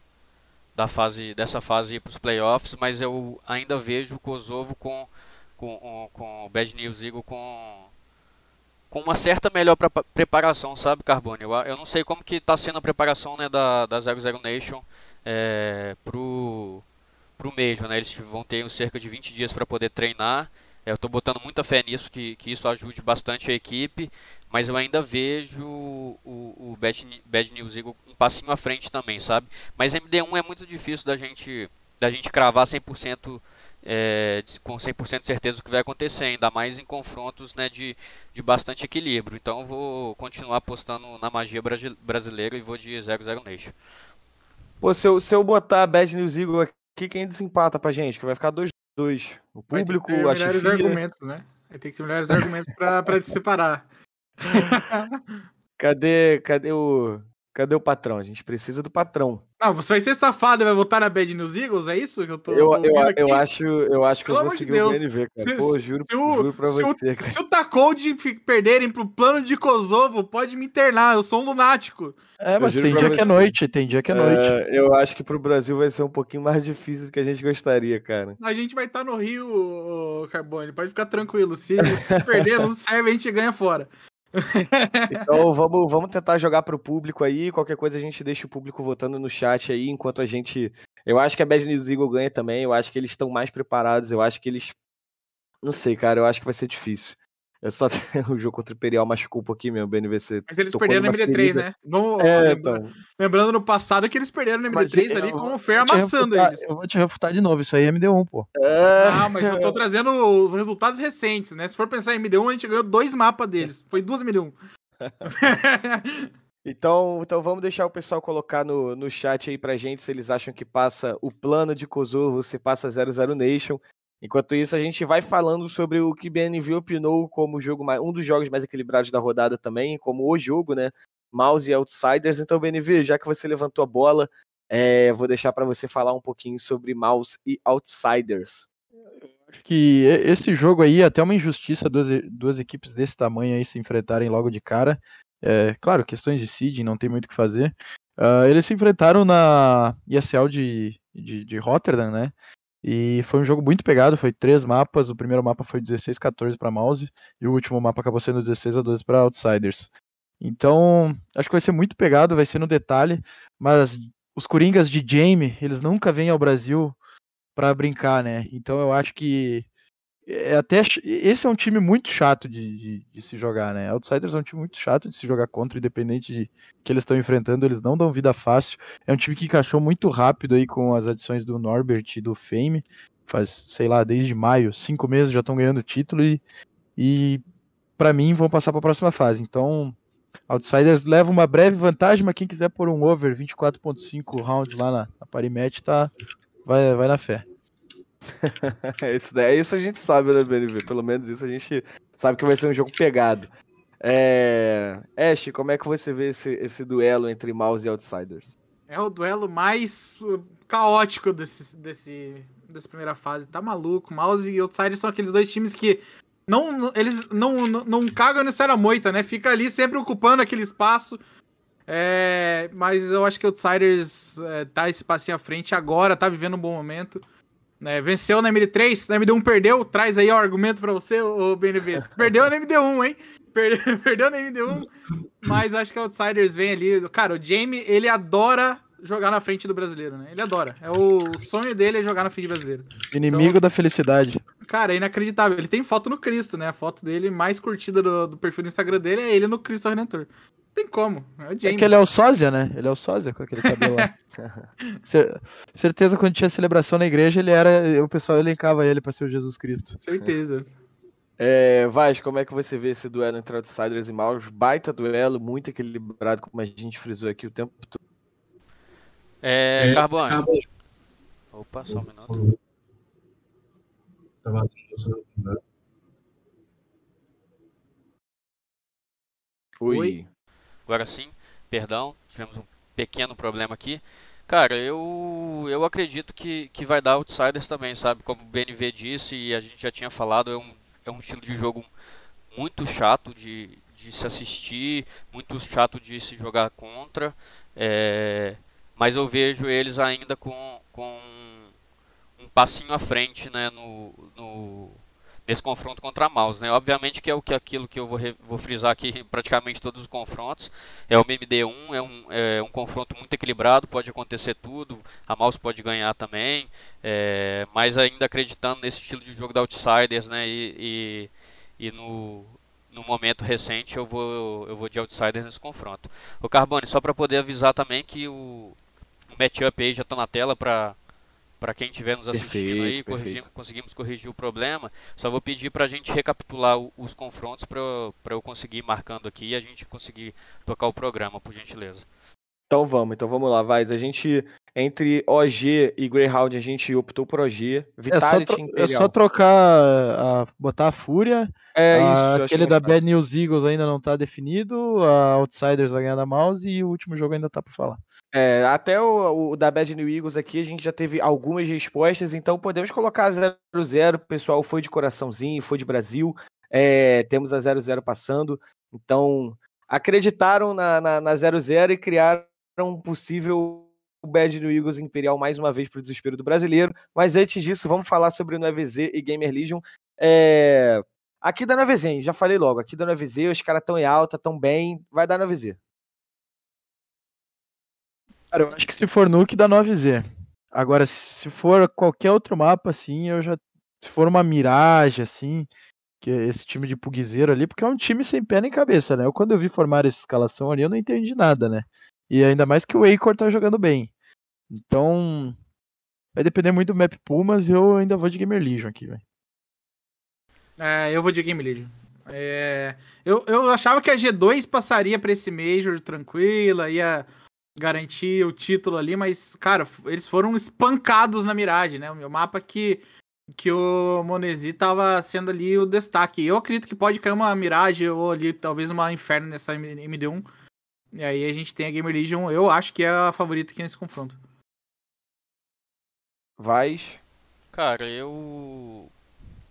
da fase, dessa fase para os playoffs, mas eu ainda vejo o Kosovo com, com, com o Bad News Eagle com, com uma certa melhor preparação, sabe, Carbone? Eu, eu não sei como que está sendo a preparação né, da, da 00 Nation é, pro, pro Major, né? Eles vão ter cerca de 20 dias para poder treinar. É, eu estou botando muita fé nisso, que, que isso ajude bastante a equipe, mas eu ainda vejo o, o Bad, Bad News Eagle um passinho à frente também, sabe? Mas MD1 é muito difícil da gente, da gente cravar 100%, é, com 100% de certeza o que vai acontecer, ainda mais em confrontos né, de, de bastante equilíbrio. Então eu vou continuar apostando na magia brasi- brasileira e vou de 00 Nation. Pô, se eu, se eu botar Bad News Eagle aqui, quem desempata pra gente? Que vai ficar 2-2. O Vai ter que público, ter a melhores chefia. argumentos, né? Vai ter que ter melhores argumentos pra, pra te separar. *laughs* Cadê, cadê o. Cadê o patrão? A gente precisa do patrão. Não, você vai ser safado e vai votar na Bad News Eagles? É isso que eu tô, Eu, eu, eu acho, eu acho que Pelo eu vou seguir Deus. o BNV, cara. Se- Pô, juro, se o- juro pra se o- você, cara. Se o Tacold perderem pro plano de Kosovo, pode me internar, eu sou um lunático. É, mas tem dia que é você. noite, tem dia que é noite. É, eu acho que pro Brasil vai ser um pouquinho mais difícil do que a gente gostaria, cara. A gente vai estar no Rio, Carbone, pode ficar tranquilo. Se, se perder, *laughs* não serve, a gente ganha fora. Então vamos, vamos tentar jogar pro público aí. Qualquer coisa a gente deixa o público votando no chat aí, enquanto a gente. Eu acho que a Bad News Eagle ganha também. Eu acho que eles estão mais preparados. Eu acho que eles. Não sei, cara. Eu acho que vai ser difícil. Eu só *laughs* o jogo contra o Imperial machucou um pouquinho mesmo, o BNVC. Mas eles perderam no numa MD3, ferida. né? Vamos, É, lembra- então. Lembrando no passado que eles perderam no Mas MD3 eu- ali eu com o Fer amassando refutar- eles. Eu vou te refutar de novo, isso aí é MD1, pô. É, Ah, mas eu tô *laughs* trazendo os resultados recentes, né? Se for pensar em MD1, a gente ganhou dois mapas deles. Foi duas MD1. *laughs* Então, então vamos deixar o pessoal colocar no, no chat aí pra gente se eles acham que passa o plano de Kosovo, se passa 00 Nation. Enquanto isso, a gente vai falando sobre o que BNV opinou como jogo mais, um dos jogos mais equilibrados da rodada também, como o jogo, né? Mouse e Outsiders. Então, BNV, já que você levantou a bola, é, vou deixar pra você falar um pouquinho sobre Mouse e Outsiders. Acho que esse jogo aí até uma injustiça duas, duas equipes desse tamanho aí se enfrentarem logo de cara. É, claro, questões de seeding, não tem muito o que fazer. Ah, eles se enfrentaram na ESL de, de, de Rotterdam, né? E foi um jogo muito pegado, foi três mapas. O primeiro mapa foi 16 14 para Mouse e o último mapa acabou sendo 16 a 12 para Outsiders. Então, acho que vai ser muito pegado, vai ser no detalhe, mas os Coringas de Jamie, eles nunca vêm ao Brasil para brincar, né? Então eu acho que é até ch- esse é um time muito chato de, de, de se jogar, né? Outsiders é um time muito chato de se jogar contra, independente de que eles estão enfrentando, eles não dão vida fácil. É um time que encaixou muito rápido aí com as adições do Norbert e do Fame. faz, sei lá, desde maio, cinco meses já estão ganhando título e, e para mim vão passar para a próxima fase. Então, Outsiders leva uma breve vantagem, mas quem quiser pôr um over 24.5 rounds lá na, na Parimatch, tá, vai, vai na fé. *laughs* isso, daí, isso a gente sabe, né, BNV? Pelo menos isso a gente sabe que vai ser um jogo pegado. É... Ash, como é que você vê esse, esse duelo entre Mouse e Outsiders? É o duelo mais uh, caótico desse, desse, dessa primeira fase. Tá maluco. Mouse e Outsiders são aqueles dois times que não, eles não, não, não cagam no Moita, né? Fica ali sempre ocupando aquele espaço. É, mas eu acho que o Outsiders é, tá esse passinho à frente agora, tá vivendo um bom momento. É, venceu na MD3, na MD1 perdeu. Traz aí o argumento para você, o BNB. Perdeu na MD1, hein? Perdeu, *laughs* perdeu na MD1, mas acho que o Outsiders vem ali. Cara, o Jamie, ele adora jogar na frente do brasileiro, né? Ele adora. É o, o sonho dele é jogar na frente do brasileiro. Inimigo então, da felicidade. Cara, é inacreditável. Ele tem foto no Cristo, né? A foto dele mais curtida do, do perfil do Instagram dele é ele no Cristo Redentor. Tem como. É, é que ele é o sósia, né? Ele é o sósia com aquele cabelo lá. *laughs* Certeza quando tinha celebração na igreja, ele era. O pessoal elencava ele para ser o Jesus Cristo. Certeza. É, Vaz, como é que você vê esse duelo entre Outsiders e Maus? Baita duelo, muito equilibrado, como a gente frisou aqui o tempo todo. É, é Carbone. Opa, só um minuto. Oi. Oi. Agora sim, perdão, tivemos um pequeno problema aqui. Cara, eu, eu acredito que, que vai dar Outsiders também, sabe? Como o BNV disse e a gente já tinha falado, é um é um estilo de jogo muito chato de, de se assistir, muito chato de se jogar contra. É, mas eu vejo eles ainda com, com um passinho à frente né, no, no, nesse confronto contra a Mouse. Né? Obviamente que é o que aquilo que eu vou, vou frisar aqui *laughs* praticamente todos os confrontos. É o MD1, é um, é um confronto muito equilibrado, pode acontecer tudo, a Mouse pode ganhar também, é, mas ainda acreditando nesse estilo de jogo da Outsiders né, e, e, e no, no momento recente eu vou, eu vou de Outsiders nesse confronto. O Carbone, só para poder avisar também que o, o matchup aí já está na tela para para quem estiver nos assistindo perfeito, aí, conseguimos corrigir o problema. Só vou pedir para a gente recapitular o, os confrontos para eu conseguir ir marcando aqui e a gente conseguir tocar o programa, por gentileza. Então vamos, então vamos lá, vai. A gente, entre OG e Greyhound, a gente optou por OG. Vitality é só, é só trocar, a, botar a Fúria. É a, isso. Aquele da Bad News Eagles ainda não está definido. A Outsiders vai ganhar da Mouse e o último jogo ainda está por falar. É, até o, o, da Bad New Eagles aqui a gente já teve algumas respostas, então podemos colocar 0-0. O pessoal foi de coraçãozinho, foi de Brasil. É, temos a 0-0 passando. Então, acreditaram na 0-0 e criaram um possível Bad New Eagles Imperial mais uma vez para o desespero do brasileiro. Mas antes disso, vamos falar sobre o 9Z e Gamer Legion. É... Aqui da 9Z, já falei logo, aqui da 9Z, os caras estão em alta, estão bem, vai dar 9Z. Cara, eu acho que se for Nuke dá 9Z. Agora, se for qualquer outro mapa, assim, eu já. Se for uma miragem, assim, que é esse time de pugzeiro ali, porque é um time sem pé nem cabeça, né? Eu, quando eu vi formar essa escalação ali, eu não entendi nada, né? E ainda mais que o Acor tá jogando bem. Então. Vai depender muito do map pool, mas eu ainda vou de Gamer Legion aqui, velho. É, eu vou de Game Legion. É, eu, eu achava que a G2 passaria para esse Major tranquila, ia garantir o título ali, mas, cara, eles foram espancados na Mirage, né? O meu mapa que, que o Monesi tava sendo ali o destaque. Eu acredito que pode cair uma Mirage ou ali talvez uma Inferno nessa MD1. E aí a gente tem a Gamer Legion, eu acho que é a favorita aqui nesse confronto. Vais? Cara, eu...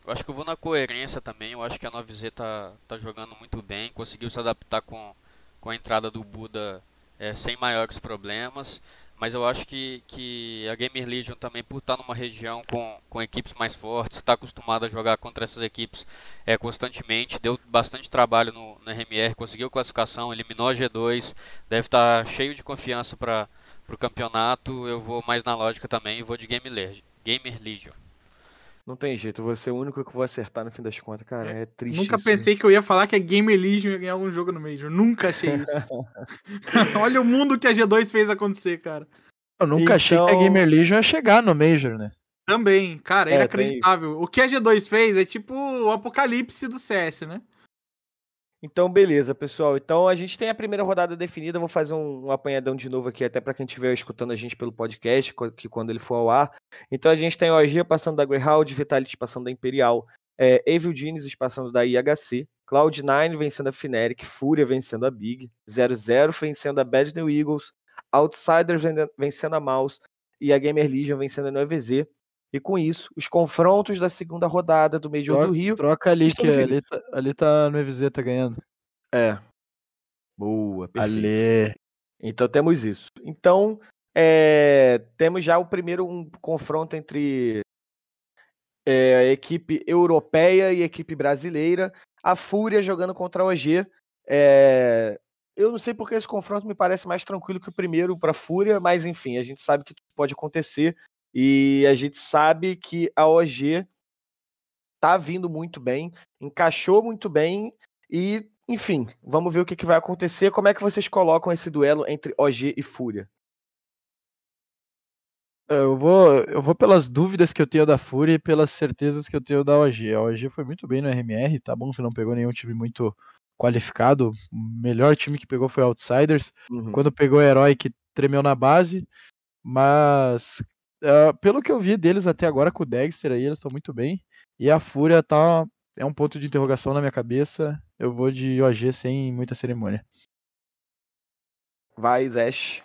eu acho que eu vou na coerência também. Eu acho que a 9Z tá, tá jogando muito bem, conseguiu se adaptar com, com a entrada do Buda é, sem maiores problemas. Mas eu acho que, que a Gamer Legion também, por estar numa região com, com equipes mais fortes, está acostumada a jogar contra essas equipes é, constantemente, deu bastante trabalho no, no RMR, conseguiu classificação, eliminou a G2, deve estar cheio de confiança para o campeonato. Eu vou mais na lógica também e vou de Gamer Legion. Não tem jeito, vou ser o único que vou acertar no fim das contas, cara. É, é triste. Nunca isso, pensei que eu ia falar que a Gamer Legion ia ganhar algum jogo no Major. Nunca achei *laughs* isso. *laughs* Olha o mundo que a G2 fez acontecer, cara. Eu nunca então... achei que a então Gamer Legion ia chegar no Major, né? Também, cara, É, inacreditável. O que a G2 fez é tipo o apocalipse do CS, né? Então, beleza, pessoal. Então, a gente tem a primeira rodada definida. Vou fazer um, um apanhadão de novo aqui, até para quem estiver escutando a gente pelo podcast, que quando ele for ao ar. Então, a gente tem o OG passando da Greyhound, Vitality passando da Imperial, é, Evil Geniuses passando da IHC, Cloud9 vencendo a Fnatic, Fúria vencendo a Big, 0-0 vencendo a Bad New Eagles, Outsiders vencendo a Mouse e a Gamer Legion vencendo a 9Z. E com isso, os confrontos da segunda rodada do Major Troca, do Rio. troca ali, que ali tá, ali tá no EVZ tá ganhando. É. Boa, perfeito. Ale. Então temos isso. Então, é, temos já o primeiro um confronto entre é, a equipe europeia e a equipe brasileira. A Fúria jogando contra a OG. É, eu não sei porque esse confronto me parece mais tranquilo que o primeiro para a Fúria, mas enfim, a gente sabe que tudo pode acontecer. E a gente sabe que a OG tá vindo muito bem, encaixou muito bem e, enfim, vamos ver o que, que vai acontecer. Como é que vocês colocam esse duelo entre OG e Fúria? É, Eu vou, eu vou pelas dúvidas que eu tenho da Fúria e pelas certezas que eu tenho da OG. A OG foi muito bem no RMR, tá bom que não pegou nenhum time muito qualificado. O melhor time que pegou foi o Outsiders. Uhum. Quando pegou o Herói que tremeu na base, mas ah, pelo que eu vi deles até agora com o Dexter aí, eles estão muito bem. E a Fúria tá é um ponto de interrogação na minha cabeça. Eu vou de OG sem muita cerimônia. Vai, Zesh.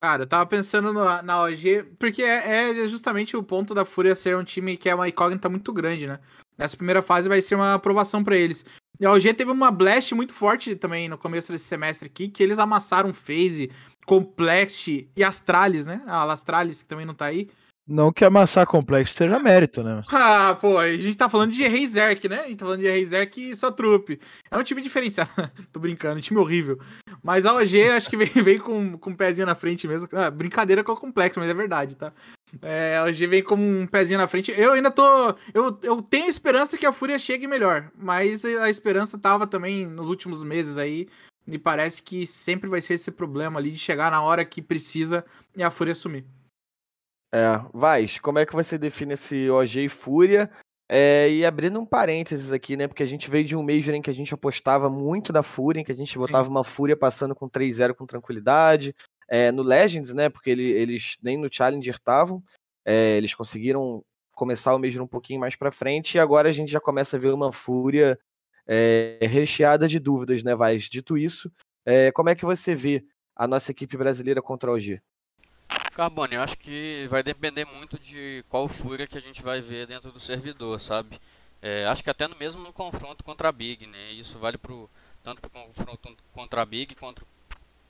Cara, eu tava pensando no- na OG, porque é, é justamente o ponto da Fúria ser um time que é uma incógnita muito grande, né? Nessa primeira fase vai ser uma aprovação pra eles. E a OG teve uma blast muito forte também no começo desse semestre aqui, que eles amassaram FaZe, Complex e Astralis, né? A Astralis, que também não tá aí. Não que amassar complexo seja mérito, né? *laughs* Ah, pô, a gente tá falando de Reizerk, né? A gente tá falando de Reizerk e sua trupe. É um time diferenciado. *laughs* Tô brincando, um time horrível. Mas a OG acho que vem, *laughs* vem com, com um pezinho na frente mesmo. Ah, brincadeira com o complexo, mas é verdade, tá? É, a OG vem com um pezinho na frente. Eu ainda tô. Eu, eu tenho esperança que a Fúria chegue melhor. Mas a esperança tava também nos últimos meses aí. E parece que sempre vai ser esse problema ali de chegar na hora que precisa e a Fúria sumir. É, Vaz, como é que você define esse OG e Fúria? É, e abrindo um parênteses aqui, né? Porque a gente veio de um Major em que a gente apostava muito na Fúria, em que a gente botava uma Fúria passando com 3-0 com tranquilidade. É, no Legends, né? Porque ele- eles nem no Challenger estavam. É, eles conseguiram começar o Major um pouquinho mais pra frente. E agora a gente já começa a ver uma Fúria é, recheada de dúvidas, né, Vaz? Dito isso, é, como é que você vê a nossa equipe brasileira contra a OG? Carbone, eu acho que vai depender muito de qual fúria que a gente vai ver dentro do servidor, sabe? É, acho que até no mesmo no confronto contra a Big, né? Isso vale pro, tanto para o confronto contra a Big quanto,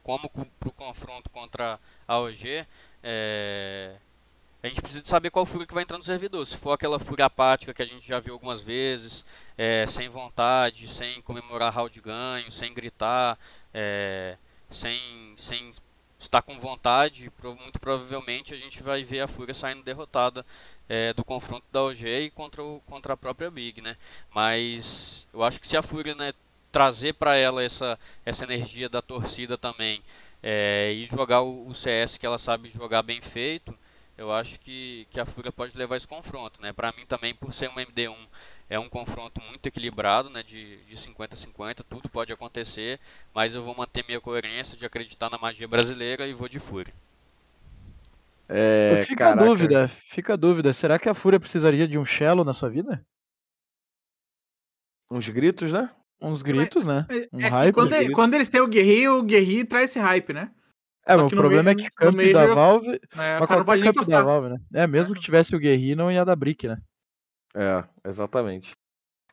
como para o confronto contra a OG. É, a gente precisa saber qual fúria que vai entrar no servidor. Se for aquela fúria apática que a gente já viu algumas vezes, é, sem vontade, sem comemorar round ganho, sem gritar, é, sem, sem estar com vontade, muito provavelmente a gente vai ver a Fúria saindo derrotada é, do confronto da OG e contra, o, contra a própria Big, né? Mas eu acho que se a Fúria né, trazer para ela essa, essa energia da torcida também é, e jogar o, o CS que ela sabe jogar bem feito, eu acho que, que a Fúria pode levar esse confronto, né? Para mim também, por ser um MD1, é um confronto muito equilibrado, né? De de 50-50, tudo pode acontecer, mas eu vou manter minha coerência de acreditar na magia brasileira e vou de Fúria. É, fica a caraca. dúvida, fica a dúvida. Será que a Fúria precisaria de um Shello na sua vida? Uns gritos, né? Uns gritos, né? É, Um é hype. quando, quando eles têm o Guerreiro, o Guerreiro traz esse hype, né? É, mas o problema meio- é que no camp da Valve. É, o Mas cara não qualquer camp da. Valve, né? É, mesmo que tivesse o Guerri, não ia dar brick, né? É, exatamente.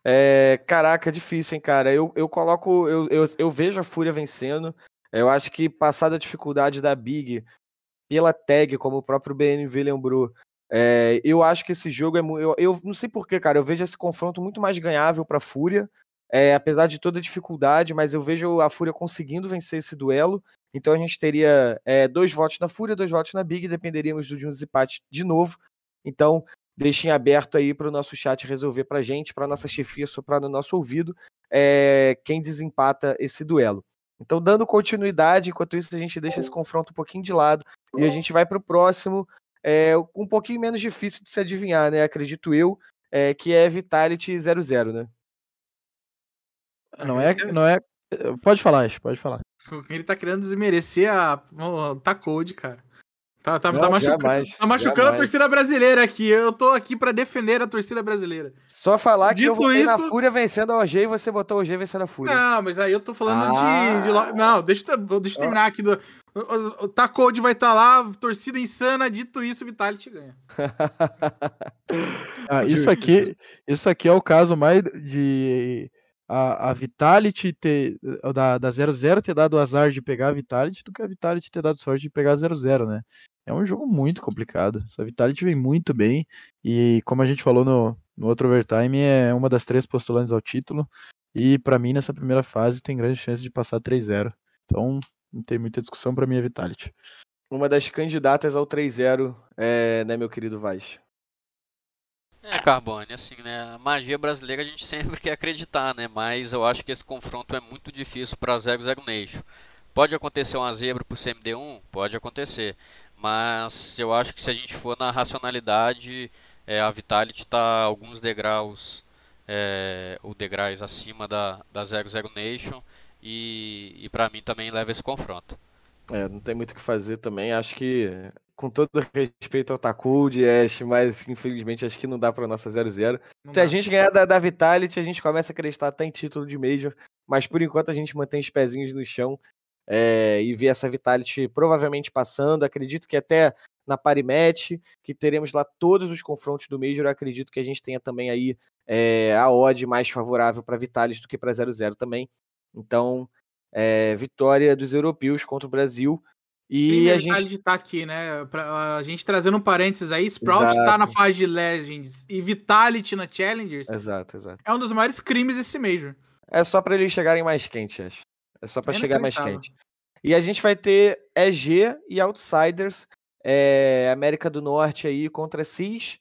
É, caraca, difícil, hein, cara. Eu, eu coloco. Eu, eu, eu vejo a Fúria vencendo. Eu acho que passada a dificuldade da Big pela tag, como o próprio BNV lembrou, é, eu acho que esse jogo é. Eu, eu não sei porquê, cara. Eu vejo esse confronto muito mais ganhável pra Fúria. é, apesar de toda a dificuldade, mas eu vejo a Fúria conseguindo vencer esse duelo. Então a gente teria é, dois votos na Fúria, dois votos na Big, dependeríamos de um desempate de novo. Então, deixem aberto aí para o nosso chat resolver para gente, para nossa chefia soprar no nosso ouvido, é, quem desempata esse duelo. Então, dando continuidade, enquanto isso, a gente deixa esse confronto um pouquinho de lado e a gente vai para o próximo, é um pouquinho menos difícil de se adivinhar, né? Acredito eu, é, que é Vitality 00, né? Não é, não é. Pode falar, Ash, pode falar. Ele tá querendo desmerecer a. o Tacode, cara. Tá, tá, Não, tá machucando, jamais, tá machucando a torcida brasileira aqui. Eu tô aqui pra defender a torcida brasileira. Só falar que eu Dito votei na isso- Fúria vencendo a OG e você botou a OG vencendo a Fúria. Não, mas aí eu tô falando Ah. de, de Não, deixa, eu- deixa eu terminar aqui. Do... O, o, o Tacode vai estar lá, torcida insana. Dito isso, o Vitality ganha. *laughs* Ah, isso aqui, isso aqui é o caso mais de a, a Vitality ter da, da 00 ter dado o azar de pegar a Vitality do que a Vitality ter dado sorte de pegar a 00, né? É um jogo muito complicado. Essa Vitality vem muito bem e como a gente falou no, no outro overtime, é uma das três postulantes ao título e pra mim nessa primeira fase tem grande chance de passar 3-0. Então, não tem muita discussão pra mim a Vitality. Uma das candidatas ao 3-0, é, né, meu querido Vaz? É, Carbone, assim, né? A magia brasileira a gente *laughs* sempre quer acreditar, né? Mas eu acho que esse confronto é muito difícil para 00 Nation. Pode acontecer uma zebra pro CMD1? Pode acontecer. Mas eu acho que se a gente for na racionalidade, é, a Vitality está alguns degraus, é, ou degraus acima da, da 00 Nation. E, e para mim também leva esse confronto. É, não tem muito o que fazer também. Acho que, com todo respeito ao Takud, Ash, mas infelizmente acho que não dá pra nossa 0-0. Não Se a gente ganhar da, da Vitality, a gente começa a acreditar até em título de Major. Mas por enquanto a gente mantém os pezinhos no chão é, e vê essa Vitality provavelmente passando. Acredito que até na Parimatch, que teremos lá todos os confrontos do Major. Acredito que a gente tenha também aí é, a odd mais favorável para Vitality do que para 0-0 também. Então, é, vitória dos europeus contra o Brasil. E a gente. Vitality tá aqui, né? Pra, a gente trazendo um parênteses aí, Sprout tá na Exato. fase de Legends e Vitality na Challengers. Exato, exato. É um dos maiores crimes desse Major. É só para eles chegarem mais quentes, acho. É só para É chegar mais quente. E a gente vai ter EG e Outsiders, é, América do Norte aí contra CIS.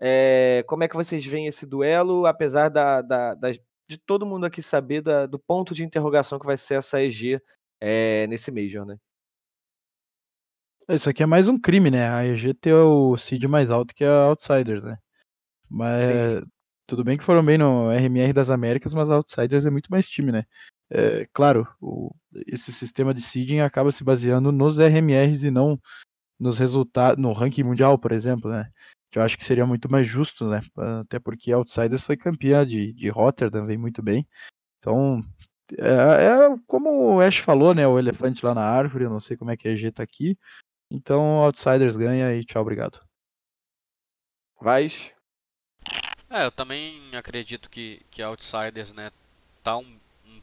É, como é que vocês veem esse duelo, apesar da, da- das- de todo mundo aqui saber da- do ponto de interrogação que vai ser essa EG é, nesse Major, né? Isso aqui é mais um crime, né? A EG ter o seed mais alto que a Outsiders, né? Mas Sim. tudo bem que foram bem no RMR das Américas, mas a Outsiders é muito mais time, né? É, claro, o- esse sistema de seeding acaba se baseando nos RMRs e não nos resultados, no ranking mundial, por exemplo, né? Que eu acho que seria muito mais justo, né? Até porque a Outsiders foi campeã de, de Rotterdam, vem muito bem. Então, é, é como o Ash falou, né? O elefante lá na árvore, eu não sei como é que a EG tá aqui. Então, Outsiders ganha e tchau, obrigado. Vais? É, eu também acredito que, que Outsiders, né, tá um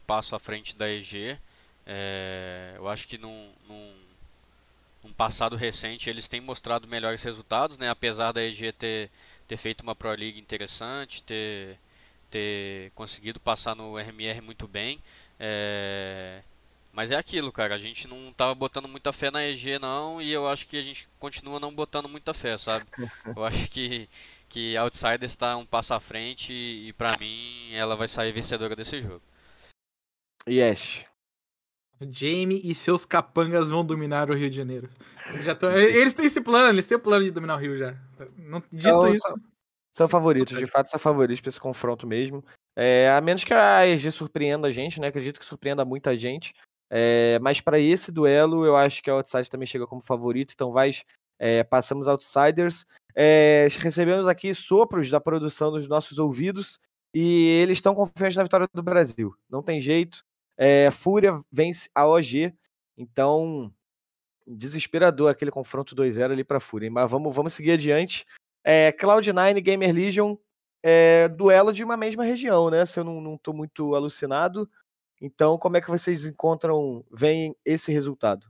passo à frente da EG. É, eu acho que num, num, num passado recente eles têm mostrado melhores resultados, né, apesar da EG ter, ter feito uma Pro League interessante, ter, ter conseguido passar no RMR muito bem. É, mas é aquilo, cara, a gente não tava botando muita fé na EG não, e eu acho que a gente continua não botando muita fé, sabe? *laughs* Eu acho que que Outsiders está um passo à frente e, e para mim ela vai sair vencedora desse jogo. Ash? Jamie e seus capangas vão dominar o Rio de Janeiro. Eles, já tão- eles têm esse plano, eles têm o plano de dominar o Rio já. Não, dito São- isso, são- São favoritos, de fato são favoritos para esse confronto mesmo. É, a menos que a EG surpreenda a gente, né? Acredito que surpreenda muita gente. É, mas para esse duelo, eu acho que a Outsiders também chega como favorito. Então, vai, é, passamos Outsiders. É, recebemos aqui sopros da produção dos nossos ouvidos e eles estão confiantes na vitória do Brasil. Não tem jeito. É, Fúria vence a OG. Então, desesperador aquele confronto 2-0 ali para Fúria. Mas vamos, vamos seguir adiante. É, Cloud9 e Gamer Legion, é, duelo de uma mesma região, né? Se eu não, tô muito alucinado. Então, como é que vocês encontram, veem esse resultado?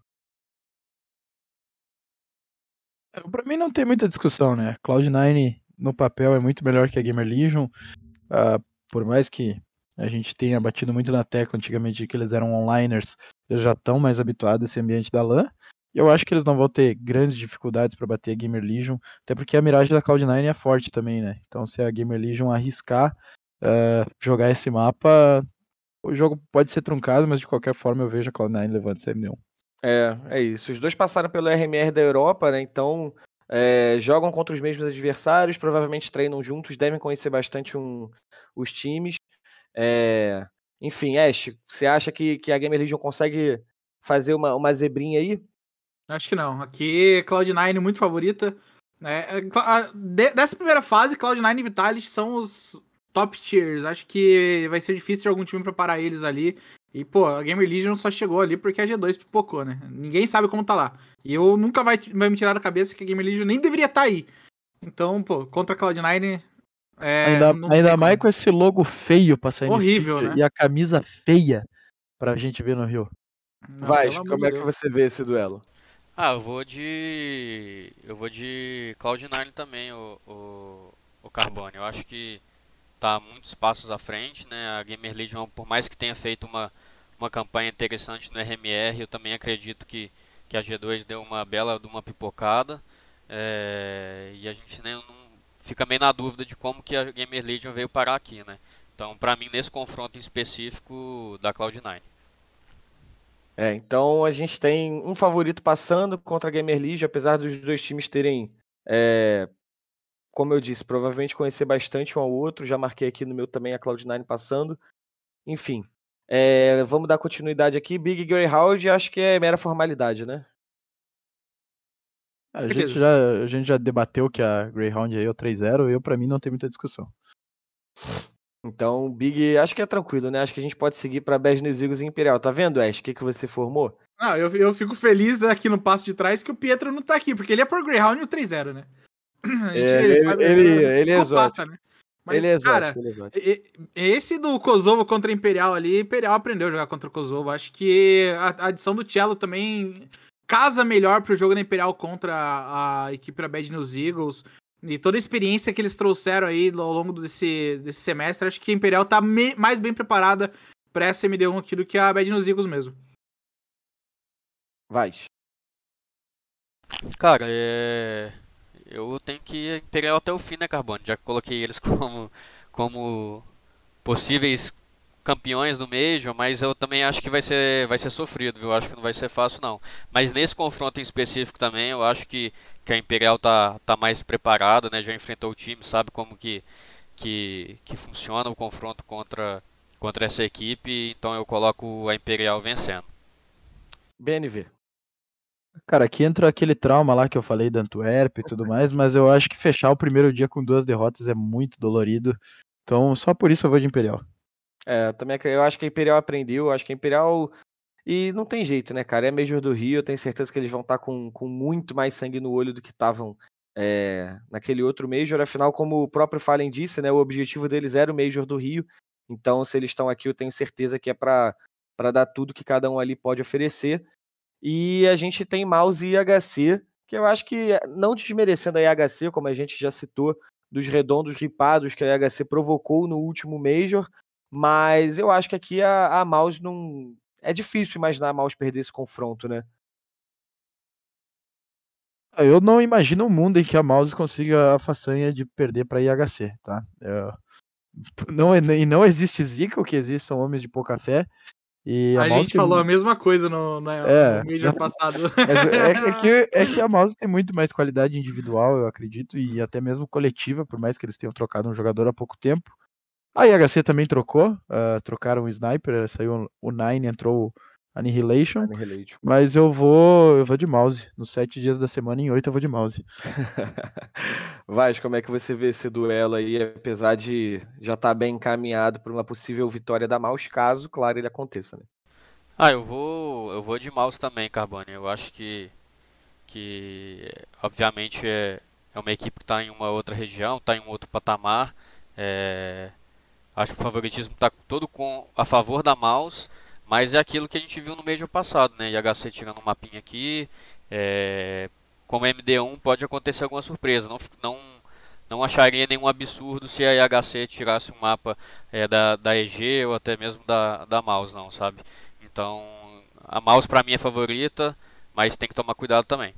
É, Pra mim não tem muita discussão, né? Cloud9 no papel é muito melhor que a Gamer Legion. ah, por mais que a gente tenha batido muito na tecla antigamente que eles eram onliners, eles já estão mais habituados a esse ambiente da LAN. E eu acho que eles não vão ter grandes dificuldades para bater a Gamer Legion, até porque a miragem da Cloud9 é forte também, né? Então se a Gamer Legion arriscar ah, jogar esse mapa, o jogo pode ser truncado, mas de qualquer forma eu vejo a Cloud9 levando esse MD1. É, é isso. Os dois passaram pelo RMR da Europa, né? Então, é, jogam contra os mesmos adversários, provavelmente treinam juntos, devem conhecer bastante um, os times. É, enfim, Ash, você acha que, que a Gamer Legion consegue fazer uma, uma zebrinha aí? Acho que não. Aqui, Cloud9 muito favorita. É, dessa primeira fase, Cloud9 e Vitalis são os top tiers. Acho que vai ser difícil algum time para parar eles ali. E, pô, a Gamer Legion só chegou ali porque a G2 pipocou, né? Ninguém sabe como tá lá. E eu nunca vai, vai me tirar da cabeça que a Gamer Legion nem deveria estar tá aí. Então, pô, contra a Cloud9. É, ainda ainda mais com esse logo feio pra sair Horrível, né? E a camisa feia pra gente ver no Rio. Não, Vai, como é que você vê esse duelo? Ah, eu vou de. Eu vou de Cloud9 também, o, o, o Carbone. Eu acho que tá muitos passos à frente, né? A Gamer Legion, por mais que tenha feito uma, uma campanha interessante no RMR, eu também acredito que, que a G2 deu uma bela de uma pipocada. É, e a gente nem, não fica meio na dúvida de como que a Gamer Legion veio parar aqui, né? Então, para mim, nesse confronto em específico da Cloud9. É, então a gente tem um favorito passando contra a Gamer Legion, apesar dos dois times terem, é, como eu disse, provavelmente conhecer bastante um ao outro. Já marquei aqui no meu também a Cloud9 passando. Enfim, é, vamos dar continuidade aqui. Big Greyhound, acho que é mera formalidade, né? A gente, já, a gente já debateu que a Greyhound aí é o 3-0, eu para mim não tem muita discussão. Então, Big, acho que é tranquilo, né? Acho que a gente pode seguir para Bad News Eagles e Imperial. Tá vendo, Ash? O que, que você formou? Ah, eu, eu fico feliz aqui no passo de trás que o Pietro não tá aqui, porque ele é por Greyhound no 3-0, né? *clears throat* A gente é, sabe, ele, ele, ele é exótico. Né? Mas, ele é exótico, cara, ele é exótico. esse do Kosovo contra Imperial ali, Imperial aprendeu a jogar contra o Kosovo. Acho que a, a adição do Cello também casa melhor pro jogo da Imperial contra a, a equipe da Bad News Eagles. E toda a experiência que eles trouxeram aí ao longo desse, desse semestre, acho que a Imperial tá me, mais bem preparada para essa MD1 aqui do que a Bad News Eagles mesmo. Vai. Cara, é eu tenho que ir Imperial até o fim, né, Carbono? Já coloquei eles *laughs* como, como possíveis campeões do Major, mas eu também acho que vai ser, vai ser sofrido, viu? Eu acho que não vai ser fácil, não. Mas nesse confronto em específico também, eu acho que, que a Imperial tá, tá mais preparada, né? Já enfrentou o time, sabe como que, que, que funciona o confronto contra, contra essa equipe, então eu coloco a Imperial vencendo. BNV. Cara, aqui entra aquele trauma lá que eu falei da Antwerp e tudo mais, mas eu acho que fechar o primeiro dia com duas derrotas é muito dolorido. Então, só por isso eu vou de Imperial. É, também eu acho que a Imperial aprendeu, acho que a Imperial. E não tem jeito, né, cara? É Major do Rio, eu tenho certeza que eles vão estar tá com, com muito mais sangue no olho do que estavam é, naquele outro Major. Afinal, como o próprio Fallen disse, né, o objetivo deles era o Major do Rio. Então, se eles estão aqui, eu tenho certeza que é para dar tudo que cada um ali pode oferecer. E a gente tem mouse e IHC, que eu acho que, não desmerecendo a IHC, como a gente já citou, dos redondos ripados que a IHC provocou no último Major, mas eu acho que aqui a, a mouse não. É difícil imaginar a mouse perder esse confronto, né? Ah, eu não imagino um mundo em que a mouse consiga a façanha de perder para IHC, tá? Eu... Não, e não existe zica, o que existe são homens de pouca fé. E a, a gente falou a mesma coisa no, na, é, no *laughs* passado. É, é, que, *laughs* é que a mouse tem muito mais qualidade individual, eu acredito, e até mesmo coletiva, por mais que eles tenham trocado um jogador há pouco tempo. A IHC também trocou, uh, trocaram o Sniper, saiu o Nine, entrou Annihilation, Annihilation. Mas eu vou, eu vou de mouse. Nos sete dias da semana, em oito eu vou de mouse. *laughs* Vaz, como é que você vê esse duelo aí, apesar de já estar tá bem encaminhado para uma possível vitória da mouse, caso, claro, ele aconteça, né? Ah, eu vou, eu vou de mouse também, Carbone. Eu acho que, que obviamente é, é uma equipe que está em uma outra região, está em um outro patamar. É, acho que o favoritismo está todo com a favor da mouse mas é aquilo que a gente viu no mês passado, né? IHC tirando um mapinha aqui. É... Como MD1 pode acontecer alguma surpresa. Não, não, não acharia nenhum absurdo se a IHC tirasse um mapa é, da, da EG ou até mesmo da, da mouse, não, sabe? Então, a mouse para mim é favorita, mas tem que tomar cuidado também.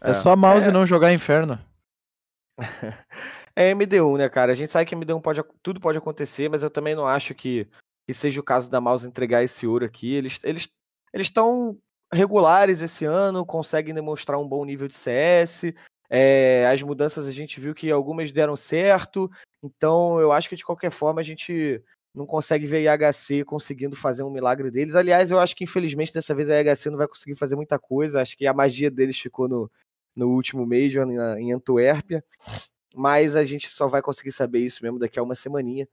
É, só a mouse é... não jogar inferno. *laughs* é MD1, né, cara? A gente sabe que MD1 pode, tudo pode acontecer, mas eu também não acho que que seja o caso da Mouse entregar esse ouro aqui. Eles eles eles estão regulares esse ano, conseguem demonstrar um bom nível de CS. É, as mudanças a gente viu que algumas deram certo, então eu acho que de qualquer forma a gente não consegue ver a IHC conseguindo fazer um milagre deles. Aliás, eu acho que infelizmente dessa vez a IHC não vai conseguir fazer muita coisa. Acho que a magia deles ficou no, no último Major em Antuérpia, mas a gente só vai conseguir saber isso mesmo daqui a uma semaninha.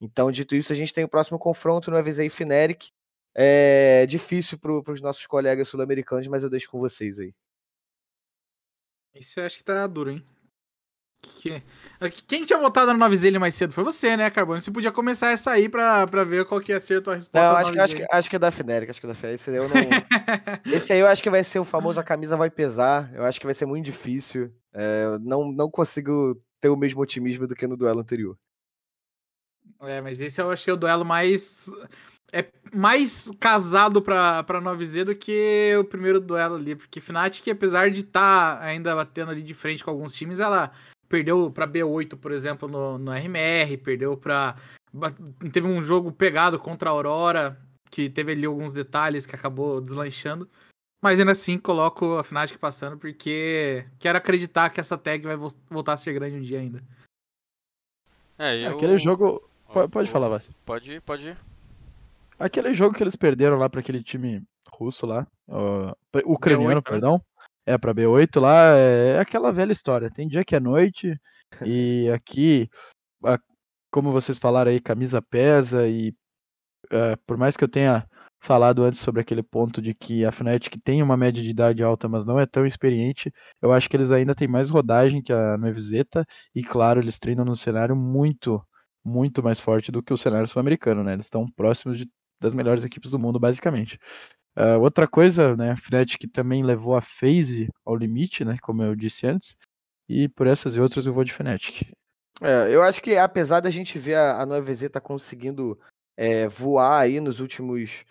Então, dito isso, a gente tem o próximo confronto no Avisei Feneric. É difícil para os nossos colegas sul-americanos, mas eu deixo com vocês aí. Isso eu acho que tá duro, hein? Que... Quem tinha votado no Novizelli mais cedo foi você, né, Carbono? Você podia começar essa aí pra, pra ver qual que ia ser a tua resposta. Não, acho que, acho, que, acho que é da Feneric, acho que é da Feneric. Esse, eu não... *laughs* Esse aí eu acho que vai ser o famoso a camisa vai pesar. Eu acho que vai ser muito difícil. É, eu não, não consigo ter o mesmo otimismo do que no duelo anterior. É, mas esse eu achei o duelo mais. É mais casado pra, pra 9Z do que o primeiro duelo ali. Porque Fnatic, apesar de estar tá ainda batendo ali de frente com alguns times, ela perdeu pra B8, por exemplo, no, no RMR, perdeu pra. Teve um jogo pegado contra a Aurora, que teve ali alguns detalhes que acabou deslanchando. Mas ainda assim coloco a Fnatic passando porque quero acreditar que essa tag vai voltar a ser grande um dia ainda. É, eu... Aquele jogo Pode, pode falar, Vassi. Pode ir, pode ir. Aquele jogo que eles perderam lá para aquele time russo lá, uh, ucraniano, B8, né? perdão. É, pra B8 lá, é, é aquela velha história. Tem dia que é noite, *laughs* e aqui, a, como vocês falaram aí, camisa pesa, e uh, por mais que eu tenha falado antes sobre aquele ponto de que a Fnatic tem uma média de idade alta, mas não é tão experiente, eu acho que eles ainda têm mais rodagem que a Nueviseta, e claro, eles treinam num cenário muito muito mais forte do que o cenário sul-americano, né? Eles estão próximos de, das melhores equipes do mundo, basicamente. Uh, outra coisa, né, a Fnatic também levou a FaZe ao limite, né, como eu disse antes, e por essas e outras eu vou de Fnatic. É, eu acho que apesar da gente ver a, a Nova tá conseguindo é, voar aí nos últimos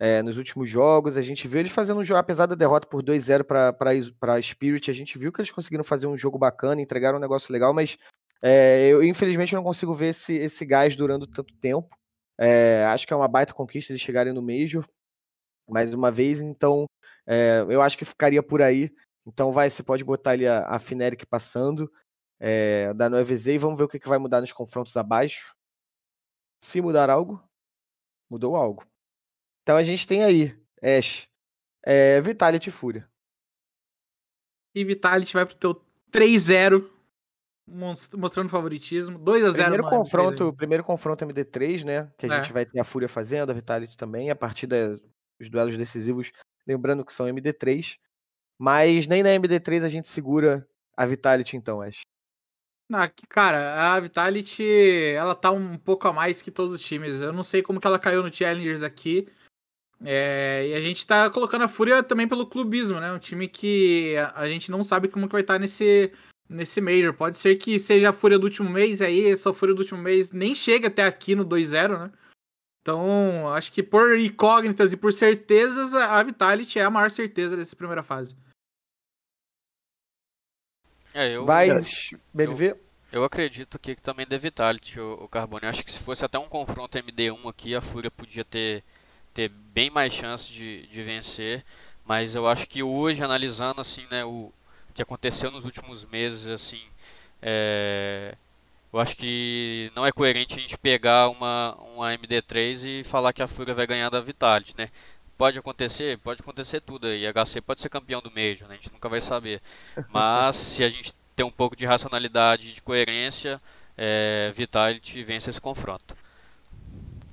é, nos últimos jogos, a gente viu eles fazendo um jogo, apesar da derrota por 2-0 para Spirit, a gente viu que eles conseguiram fazer um jogo bacana, entregaram um negócio legal, mas é, eu, infelizmente, não consigo ver esse, esse gás durando tanto tempo. É, acho que é uma baita conquista eles chegarem no Major mais uma vez, então é, eu acho que ficaria por aí. Então vai, você pode botar ali a, a Fineric passando é, da Nova e vamos ver o que, que vai mudar nos confrontos abaixo. Se mudar algo, mudou algo. Então a gente tem aí Ash, é, Vitality e Fúria. E Vitality vai pro teu 3-0 mostrando favoritismo. 2 a 0 primeiro confronto, primeiro confronto MD3, né? Que a é. gente vai ter a Fúria fazendo, a Vitality também, a partir dos duelos decisivos, lembrando que são MD3. Mas nem na MD3 a gente segura a Vitality, então, Ash. Ah, cara, a Vitality, ela tá um pouco a mais que todos os times. Eu não sei como que ela caiu no Challengers aqui. É, e a gente tá colocando a Fúria também pelo clubismo, né? Um time que a, gente não sabe como que vai estar tá nesse, nesse Major. Pode ser que seja a Fúria do último mês, aí essa Fúria do último mês nem chega até aqui no 2-0, né? Então, acho que por incógnitas e por certezas, a Vitality é a maior certeza dessa primeira fase. É, eu. Vai, BNV? Eu, eu acredito que também da Vitality, o, o Carbone. Acho que se fosse até um confronto MD1 aqui, a Fúria podia ter, ter bem mais chance de, de vencer. Mas eu acho que hoje, analisando assim, né, o, que aconteceu nos últimos meses, assim, é, eu acho que não é coerente a gente pegar uma, uma MD3 e falar que a Fúria vai ganhar da Vitality, né? Pode acontecer, pode acontecer tudo aí. HC pode ser campeão do Major, né? a gente nunca vai saber. Mas se a gente tem um pouco de racionalidade, de coerência, é, Vitality vence esse confronto.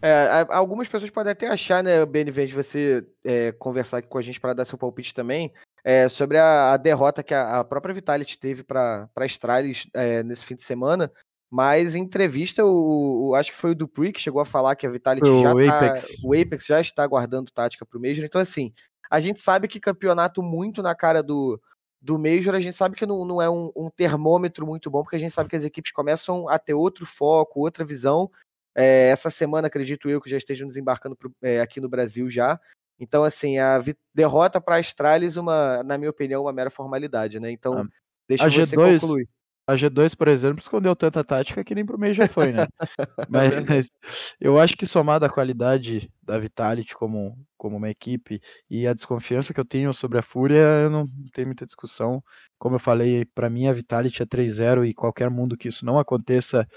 É, algumas pessoas podem até achar, né, BNV, de você é, conversar aqui com a gente para dar seu palpite também, é, sobre a, a, derrota que a, a, própria Vitality teve para a Astralis é, nesse fim de semana. Mas em entrevista, o, o, acho que foi o Dupree que chegou a falar que a Vitality o já tá Apex. Tá, o Apex já está guardando tática para o Major. Então, assim, a gente sabe que campeonato muito na cara do, do Major, a gente sabe que não, não é um, um, termômetro muito bom, porque a gente sabe que as equipes começam a ter outro foco, outra visão. É, essa semana, acredito eu, que já estejam desembarcando pro, é, aqui no Brasil já. Então, assim, a derrota para a Astralis, uma, na minha opinião, uma mera formalidade, né? Então, ah, deixa a você G2, concluir. A G2, por exemplo, escondeu tanta tática que nem pro meio já foi, né? *laughs* Mas eu acho que somado à qualidade da Vitality como, como uma equipe e a desconfiança que eu tenho sobre a Fúria, eu não tenho muita discussão. Como eu falei, para mim a Vitality é 3-0 e qualquer mundo que isso não aconteça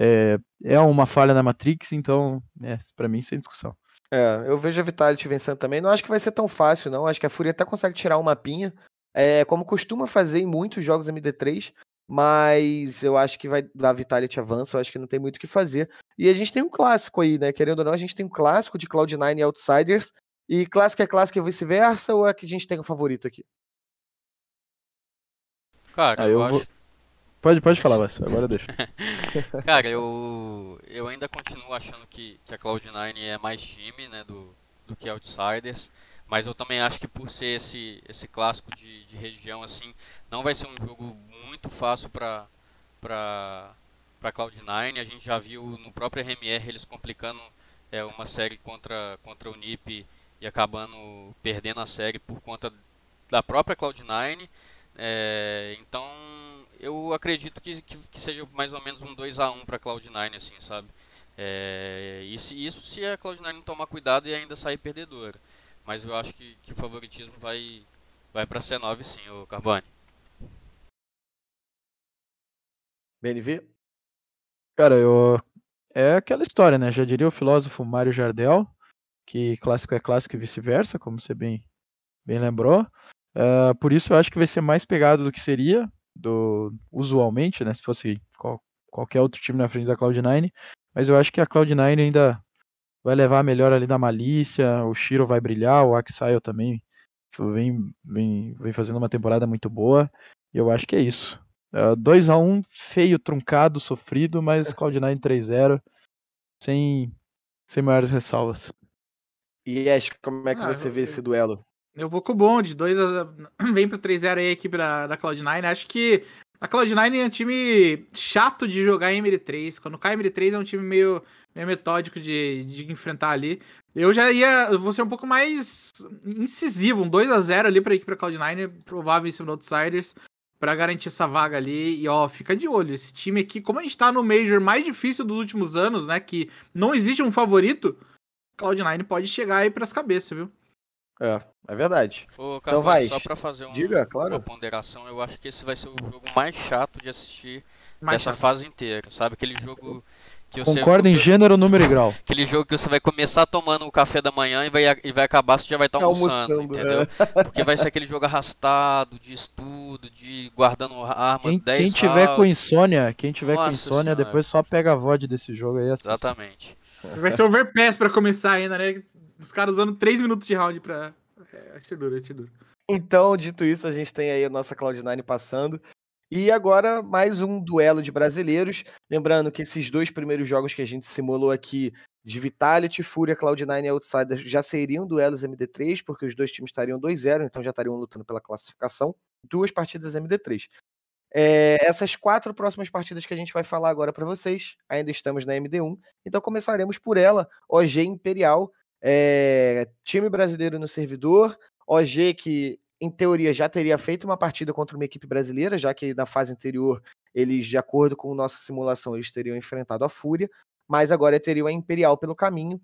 é, é uma falha na Matrix, então, é, para mim, sem discussão. É, eu vejo a Vitality vencendo também. Não acho que vai ser tão fácil, não. Acho que a Fúria até consegue tirar uma pinha, é, como costuma fazer em muitos jogos MD3, mas eu acho que vai a Vitality avança, eu acho que não tem muito o que fazer. E a gente tem um clássico aí, né? Querendo ou não, a gente tem um clássico de Cloud9 e Outsiders. E clássico é clássico e vice-versa, ou é que a gente tem um favorito aqui? Cara, ah, eu, eu vou... acho. Pode, pode falar, *laughs* Vasco, agora deixa. *laughs* Cara, eu, eu ainda continuo achando que, que a Cloud9 é mais time né, do, do que Outsiders. Mas eu também acho que por ser esse, esse clássico de, de região, assim, não vai ser um jogo muito fácil para para Cloud9. A gente já viu no próprio RMR eles complicando é, uma série contra, contra o NiP e acabando perdendo a série por conta da própria Cloud9. É, então eu acredito que, que, que, seja mais ou menos um 2 a 1 para Cloud9, assim, sabe? É, e se, isso se a Cloud9 não tomar cuidado e ainda sair perdedora. Mas eu acho que, que o favoritismo vai, vai para C9 sim, o Carbone. BNV? Cara, eu. É aquela história, né? Já diria o filósofo Mário Jardel, que clássico é clássico e vice-versa, como você bem, bem lembrou. Uh, por isso eu acho que vai ser mais pegado do que seria, do usualmente, né? Se fosse qual, qualquer outro time na frente da Cloud9. Mas eu acho que a Cloud9 ainda vai levar a melhor ali da malícia, o Shiro vai brilhar, o Axaio também vem, vem, vem fazendo uma temporada muito boa, e eu acho que é isso. 2 uh, a 1 um, feio, truncado, sofrido, mas *laughs* Cloud9 3-0, sem, sem maiores ressalvas. E Ash, como é que ah, você eu, vê esse duelo? Eu vou com o bonde, 2 a... *clears throat* vem para 3-0 aí a equipe da, da Cloud9. Acho que a Cloud9 é um time chato de jogar em MD3. Quando cai MD3 é um time meio, meio metódico de, de enfrentar ali. Eu já ia. vou ser um pouco mais incisivo, um 2 a 0 ali pra equipe da Cloud9, provável em cima do Outsiders, para garantir essa vaga ali. E ó, fica de olho. Esse time aqui, como a gente tá no Major mais difícil dos últimos anos, né? Que não existe um favorito, Cloud9 pode chegar aí pras cabeças, viu? É, é verdade. Ô, então vai. Só pra fazer um, Diga, claro. uma ponderação, eu acho que esse vai ser o jogo mais chato de assistir mais dessa chato. fase inteira, sabe? Aquele jogo que você. Concorda em gênero, número e grau. *laughs* Aquele jogo que você vai começar tomando o café da manhã e vai, e vai acabar, você já vai estar tá almoçando, almoçando, entendeu? É. *laughs* Porque vai ser aquele jogo arrastado, de estudo, de guardando arma quem, 10 Quem tiver rounds. com insônia, quem tiver Nossa com insônia, senhora. depois só pega a VOD desse jogo aí. Assiste. Exatamente. Vai ser overpass pra começar ainda, né? Os caras usando 3 minutos de round pra. É, vai ser duro, ser duro. Então, dito isso, a gente tem aí a nossa Cloud9 passando. E agora, mais um duelo de brasileiros. Lembrando que esses dois primeiros jogos que a gente simulou aqui, de Vitality, Fúria, Cloud9 e Outsiders, já seriam duelos MD3, porque os dois times estariam 2-0, então já estariam lutando pela classificação. Duas partidas MD3. É, essas quatro próximas partidas que a gente vai falar agora para vocês, ainda estamos na MD1, então começaremos por ela, OG Imperial, é, time brasileiro no servidor, OG que em teoria já teria feito uma partida contra uma equipe brasileira, já que na fase anterior eles, de acordo com nossa simulação, eles teriam enfrentado a Fúria, mas agora teriam a Imperial pelo caminho.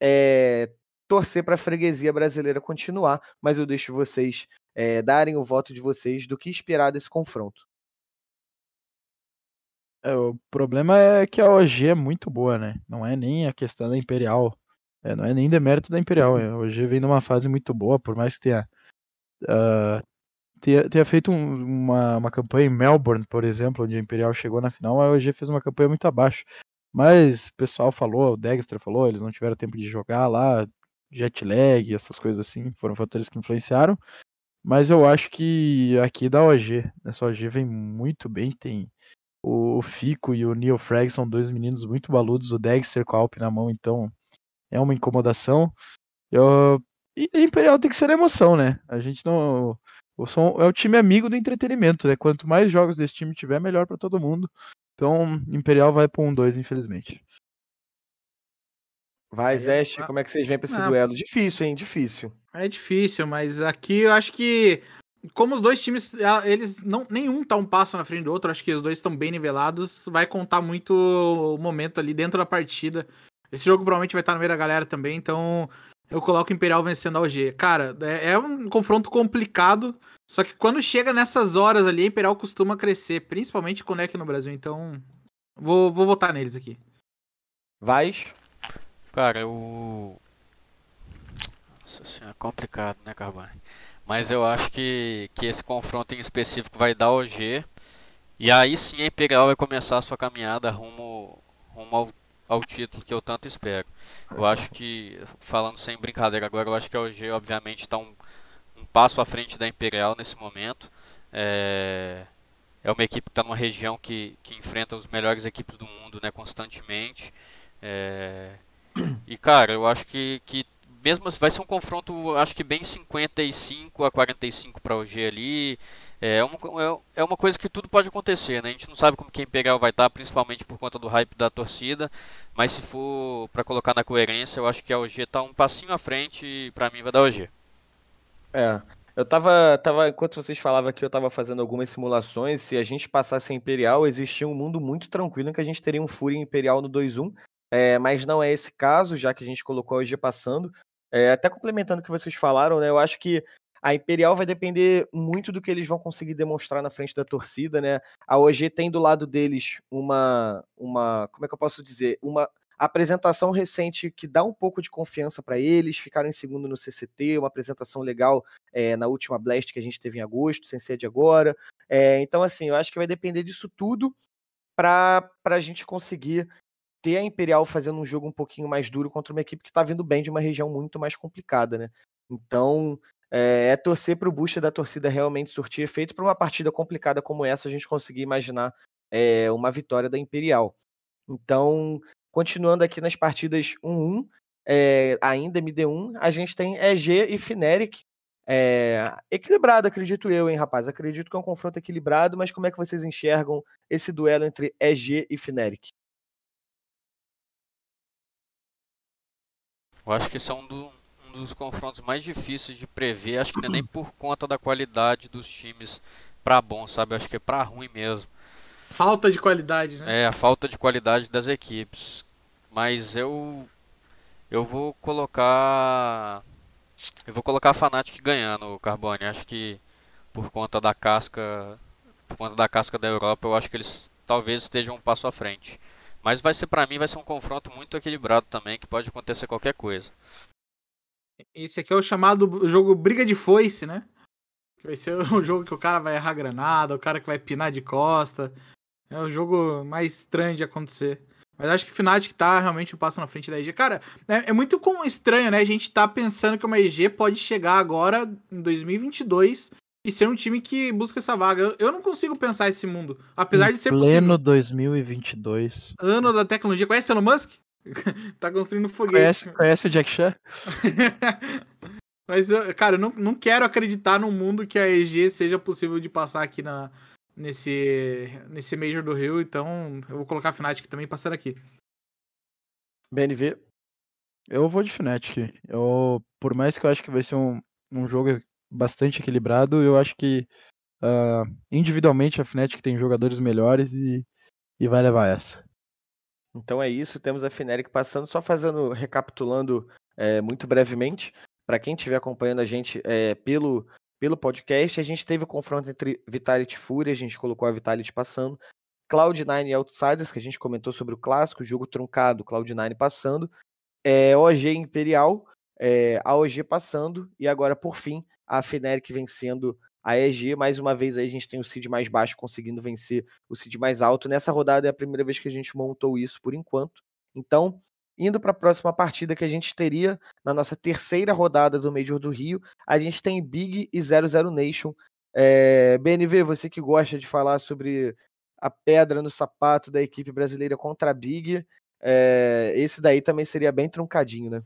É, torcer para a freguesia brasileira continuar, mas eu deixo vocês é, darem o voto de vocês do que esperar desse confronto. É, o problema é que a OG é muito boa, né? Não é nem a questão da Imperial. É, não é nem demérito da Imperial. É, hoje vem numa fase muito boa, por mais que tenha, uh, tenha, tenha, feito um, uma, uma campanha em Melbourne, por exemplo, onde a Imperial chegou na final, a OG fez uma campanha muito abaixo. Mas o pessoal falou, o Dexter falou, eles não tiveram tempo de jogar lá, jet lag, essas coisas assim, foram fatores que influenciaram. Mas eu acho que aqui da OG, essa OG vem muito bem, tem o Fico e o Neil Frag são dois meninos muito baludos, o Dexter com a Alp na mão, então é uma incomodação. Eu, e Imperial tem que ser emoção, né? A gente não. O som é o time amigo do entretenimento, né? Quanto mais jogos desse time tiver, melhor para todo mundo. Então, Imperial vai para um 2, infelizmente. Vai, Zeste, como é que vocês vêm pra esse duelo? Difícil, hein? Difícil. É difícil, mas aqui eu acho que como os dois times, eles não nenhum tá um passo na frente do outro, acho que os dois estão bem nivelados, vai contar muito o momento ali dentro da partida. Esse jogo provavelmente vai estar no meio da galera também, então eu coloco o Imperial vencendo a OG. Cara, é, é um confronto complicado, só que quando chega nessas horas ali, a Imperial costuma crescer, principalmente quando é aqui no Brasil, então vou, vou votar neles aqui. Vais? Cara, eu. Nossa senhora, é complicado, né, Carbone? Mas eu acho que, que esse confronto em específico vai dar OG. E aí sim a Imperial vai começar a sua caminhada rumo, rumo ao, ao título que eu tanto espero. Eu acho que, falando sem brincadeira agora, eu acho que a OG obviamente está um, um passo à frente da Imperial nesse momento. É, é uma equipe que está numa região que, que enfrenta as melhores equipes do mundo né, constantemente. É, e cara, eu acho que, que mesmo vai ser um confronto, acho que bem 55 a 45 para o G ali. É uma, é, é uma coisa que tudo pode acontecer, né? A gente não sabe como que a Imperial vai estar, principalmente por conta do hype da torcida. Mas se for para colocar na coerência, eu acho que a OG está um passinho à frente e para mim vai dar OG. É. Eu tava, tava, enquanto vocês falavam aqui, eu tava fazendo algumas simulações. Se a gente passasse a Imperial, existia um mundo muito tranquilo em que a gente teria um Fúria Imperial no 2-1. É, mas não é esse caso, já que a gente colocou a OG passando. É, até complementando o que vocês falaram, né? Eu acho que a Imperial vai depender muito do que eles vão conseguir demonstrar na frente da torcida, né? A OG tem do lado deles uma, uma, como é que eu posso dizer, uma apresentação recente que dá um pouco de confiança para eles, ficaram em segundo no CCT, uma apresentação legal é, na última Blast que a gente teve em agosto, sem ser de agora. É, então, assim, eu acho que vai depender disso tudo para a gente conseguir ter a Imperial fazendo um jogo um pouquinho mais duro contra uma equipe que está vindo bem de uma região muito mais complicada, né? Então, é, é torcer para o boost da torcida realmente surtir efeito para uma partida complicada como essa, a gente conseguir imaginar é, uma vitória da Imperial. Então, continuando aqui nas partidas 1-1, é, ainda MD1, a gente tem EG e Fnatic. É, equilibrado, acredito eu, hein, rapaz? Acredito que é um confronto equilibrado, mas como é que vocês enxergam esse duelo entre EG e Fnatic? Eu acho que são do, dos confrontos mais difíceis de prever. Acho que não é nem por conta da qualidade dos times pra bom, sabe? Acho que é pra ruim mesmo. Falta de qualidade, né? É, a falta de qualidade das equipes. Mas eu. Eu vou colocar. Eu vou colocar a Fnatic ganhando o Carbone. Acho que por conta da casca. Por conta da casca da Europa, eu acho que eles talvez estejam um passo à frente. Mas vai ser para mim vai ser um confronto muito equilibrado também, que pode acontecer qualquer coisa. Esse aqui é o chamado jogo briga de foice, né? Vai ser *laughs* o jogo que o cara vai errar granada, o cara que vai pinar de costa. É o jogo mais estranho de acontecer. Mas acho que o Fnatic tá realmente um passo na frente da EG. Cara, é, é muito estranho, né? A gente tá pensando que uma EG pode chegar agora, em 2022, e ser um time que busca essa vaga. Eu não consigo pensar esse mundo, apesar em de ser pleno possível. 2022. Ano da tecnologia. Conhece Elon Musk? *laughs* tá construindo foguete. Conhece, conhece o Jack Chan? *laughs* Mas, cara, eu não, não quero acreditar num mundo que a EG seja possível de passar aqui na, nesse, nesse Major do Rio, então eu vou colocar a Fnatic também passando aqui. BNV? Eu vou de Fnatic. Eu, por mais que eu acho que vai ser um, um jogo bastante equilibrado. Eu acho que uh, individualmente a Fnatic tem jogadores melhores e, e vai levar essa. Então é isso, temos a Fnatic passando, só fazendo, recapitulando é, muito brevemente, para quem estiver acompanhando a gente é, pelo, pelo podcast, a gente teve o confronto entre Vitality e Fúria, a gente colocou a Vitality passando, Cloud9 e Outsiders, que a gente comentou sobre o clássico, jogo truncado, Cloud9 passando, é, OG Imperial, é, a OG passando, e agora, por fim, a Fnatic vencendo a EG. Mais uma vez aí a gente tem o seed mais baixo conseguindo vencer o seed mais alto. Nessa rodada é a primeira vez que a gente montou isso por enquanto. Então, indo para a próxima partida que a gente teria na nossa terceira rodada do Major do Rio, a gente tem Big e 00 Nation. É, BNV, você que gosta de falar sobre a pedra no sapato da equipe brasileira contra a Big, é, esse daí também seria bem truncadinho, né?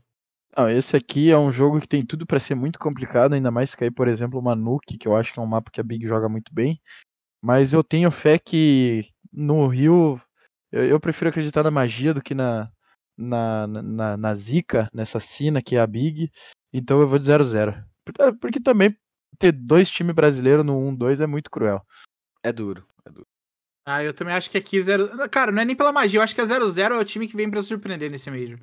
Não, esse aqui é um jogo que tem tudo para ser muito complicado, ainda mais cair, por exemplo, uma Nuke, que eu acho que é um mapa que a Big joga muito bem. Mas eu tenho fé que no Rio eu, eu prefiro acreditar na magia do que na, na, na, na zica, nessa cena que é a Big. Então eu vou de 0-0. Porque, porque também ter dois times brasileiros no 1-2 é muito cruel. É duro, é duro. Ah, eu também acho que aqui zero. Cara, não é nem pela magia, eu acho que a 0-0 é o time que vem pra surpreender nesse Major.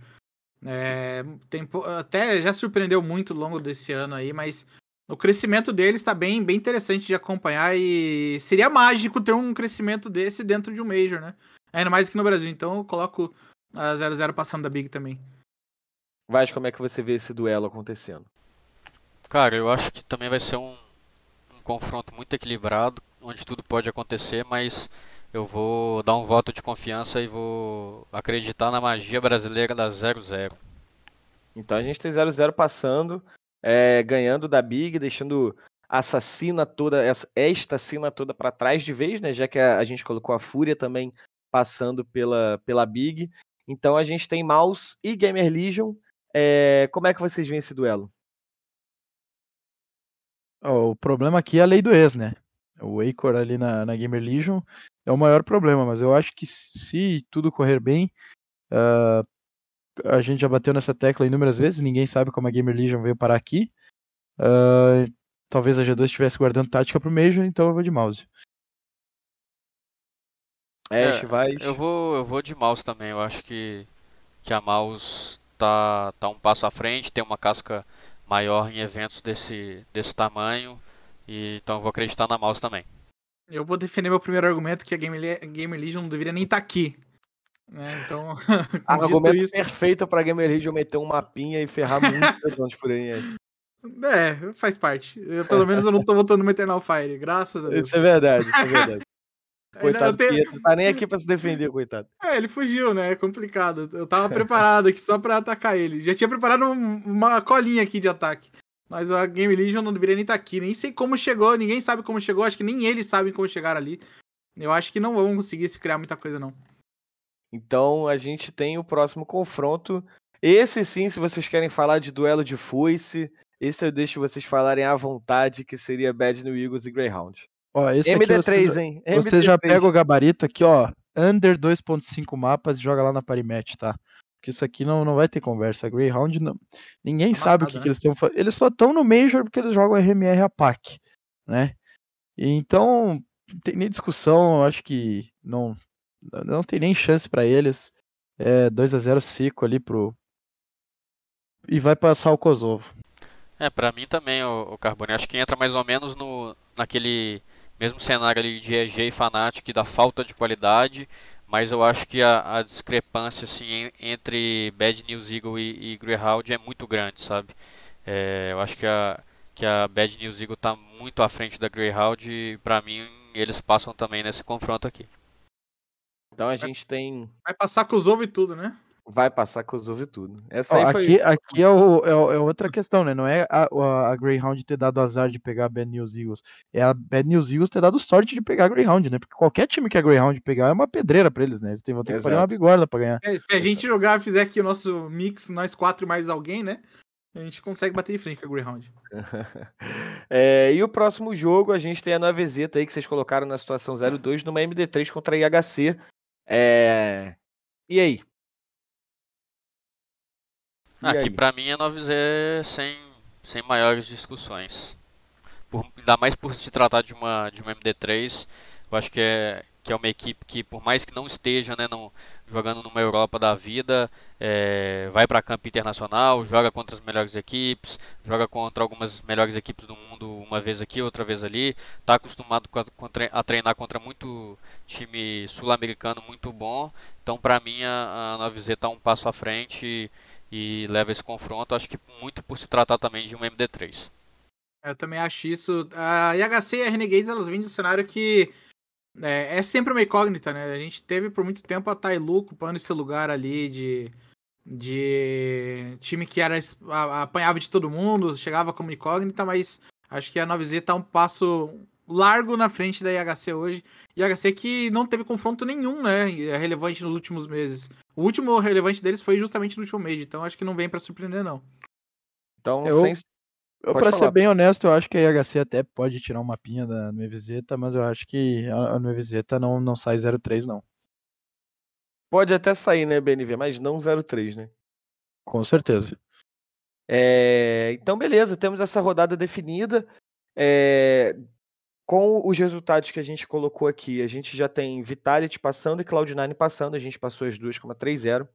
É, tem, até já surpreendeu muito ao longo desse ano aí, mas o crescimento deles tá bem, bem interessante de acompanhar e seria mágico ter um crescimento desse dentro de um Major, né? Ainda mais aqui no Brasil, então eu coloco a 0-0 passando da Big também. Vaz, como é que você vê esse duelo acontecendo? Cara, eu acho que também vai ser um, um confronto muito equilibrado, onde tudo pode acontecer, mas eu vou dar um voto de confiança e vou acreditar na magia brasileira da 0-0. Então a gente tem 0-0 passando, é, ganhando da Big, deixando a assassina toda, esta cena toda pra trás de vez, né? Já que a, a gente colocou a Fúria também passando pela, pela Big. Então a gente tem Mouse e Gamer Legion. É, como é que vocês veem esse duelo? Ó, o problema aqui é a lei do ex, né? O Acor ali na, na Gamer Legion é o maior problema, mas eu acho que se tudo correr bem, ah, a gente já bateu nessa tecla inúmeras vezes, ninguém sabe como a Gamer Legion veio parar aqui. Ah, talvez a G2 estivesse guardando tática pro Major, então eu vou de mouse. É, Ash, vai. Eu vou, eu vou de mouse também. Eu acho que, que a mouse tá, tá um passo à frente, tem uma casca maior em eventos desse, desse tamanho. E, então eu vou acreditar na mouse também. Eu vou defender meu primeiro argumento que a Game, Le- Game Legion não deveria nem estar aqui. Né? Então, *laughs* Argumento isso, perfeito pra Gamer Legion meter um mapinha e ferrar muitos *laughs* pontos por aí. Ash. é, faz parte. Eu, pelo menos eu não tô votando no Eternal Fire, graças a Deus. Isso é verdade, isso é verdade. *laughs* Coitado tenho- Pietro, tá nem aqui pra se defender, coitado. É, ele fugiu, né? É complicado. Eu tava preparado aqui só pra atacar ele. Já tinha preparado um- uma colinha aqui de ataque. Mas a Game Legion não deveria nem estar aqui. Nem sei como chegou, ninguém sabe como chegou. Acho que nem eles sabem como chegaram ali. Eu acho que não vão conseguir se criar muita coisa, não. Então a gente tem o próximo confronto. Esse sim, se vocês querem falar de duelo de foice, esse eu deixo vocês falarem à vontade, que seria Bad New Eagles e Greyhound. Ó, esse aqui MD3, você, já- hein? você já MD3. pega o gabarito aqui, ó, under 2.5 mapas e joga lá na Parimatch, tá? Porque isso aqui não, não vai ter conversa. Greyhound, não, ninguém sabe o que, Amassado, que né? eles estão fazendo. Eles só estão no Major porque eles jogam RMR a PAC, né? E Então, não tem nem discussão, eu acho que não, não tem nem chance pra eles. É 2 a 0 seco ali pro. E vai passar o Kosovo. É, pra mim também, o, o Carbone. Acho que entra mais ou menos no, naquele mesmo cenário ali de EG e Fnatic da falta de qualidade, mas eu acho que a, a discrepância assim, en- entre Bad News Eagle e, e Greyhound é muito grande, sabe? É, eu acho que a, que a Bad News Eagle tá muito à frente da Greyhound e pra mim eles passam também nesse confronto aqui. Então a gente tem. Vai passar com os ovos e tudo, né? Vai passar com os ovos e tudo. Essa Ó, aí foi. aqui aqui é, o- é é outra questão, né? Não é a, a- a Greyhound ter dado azar de pegar a Bad News Eagles. É a Bad News Eagles ter dado sorte de pegar a Greyhound, né? Porque qualquer time que a Greyhound pegar é uma pedreira pra eles, né? Eles têm, vão ter que fazer uma Exato. bigorna pra ganhar. É, se a gente jogar, fizer aqui o nosso mix, nós quatro e mais alguém, né? A gente consegue bater de frente com a Greyhound. *laughs* É, e o próximo jogo, a gente tem a Nova Zeta aí, que vocês colocaram na situação 0-2 numa MD3 contra a IHC. É... E aí? Aqui pra mim é 9Z sem, sem maiores discussões. Por, ainda mais por se tratar de uma, de uma MD3, eu acho que é, que é uma equipe que, por mais que não esteja né, não, jogando numa Europa da vida, é, vai para campo internacional, joga contra as melhores equipes, joga contra algumas melhores equipes do mundo uma vez aqui, outra vez ali, está acostumado a, a treinar contra muito time sul-americano muito bom, então para mim a, a 9Z está um passo à frente e leva esse confronto, acho que muito por se tratar também de um MD3. Eu também acho isso. A IHC e a Renegades, elas vêm de um cenário que é, é sempre uma incógnita, né? A gente teve por muito tempo a Tailu ocupando esse lugar ali de, de time que era apanhava de todo mundo, chegava como incógnita, mas acho que a 9Z tá um passo largo na frente da IHC hoje. IHC que não teve confronto nenhum, né? Relevante nos últimos meses. O último relevante deles foi justamente no último mês, então acho que não vem pra surpreender, não. Então, Eu- sem... Eu, falar. ser bem honesto, eu acho que a IHC até pode tirar um mapinha da Nueviseta, mas eu acho que a, a Nueviseta não, não sai 0-3, não. pode até sair, né, BNV, mas não 0-3, né? Com certeza. É, Então, beleza, temos essa rodada definida. é, com os resultados que a gente colocou aqui, a gente já tem Vitality passando e Cloud9 passando. A gente passou as duas com uma 3-0.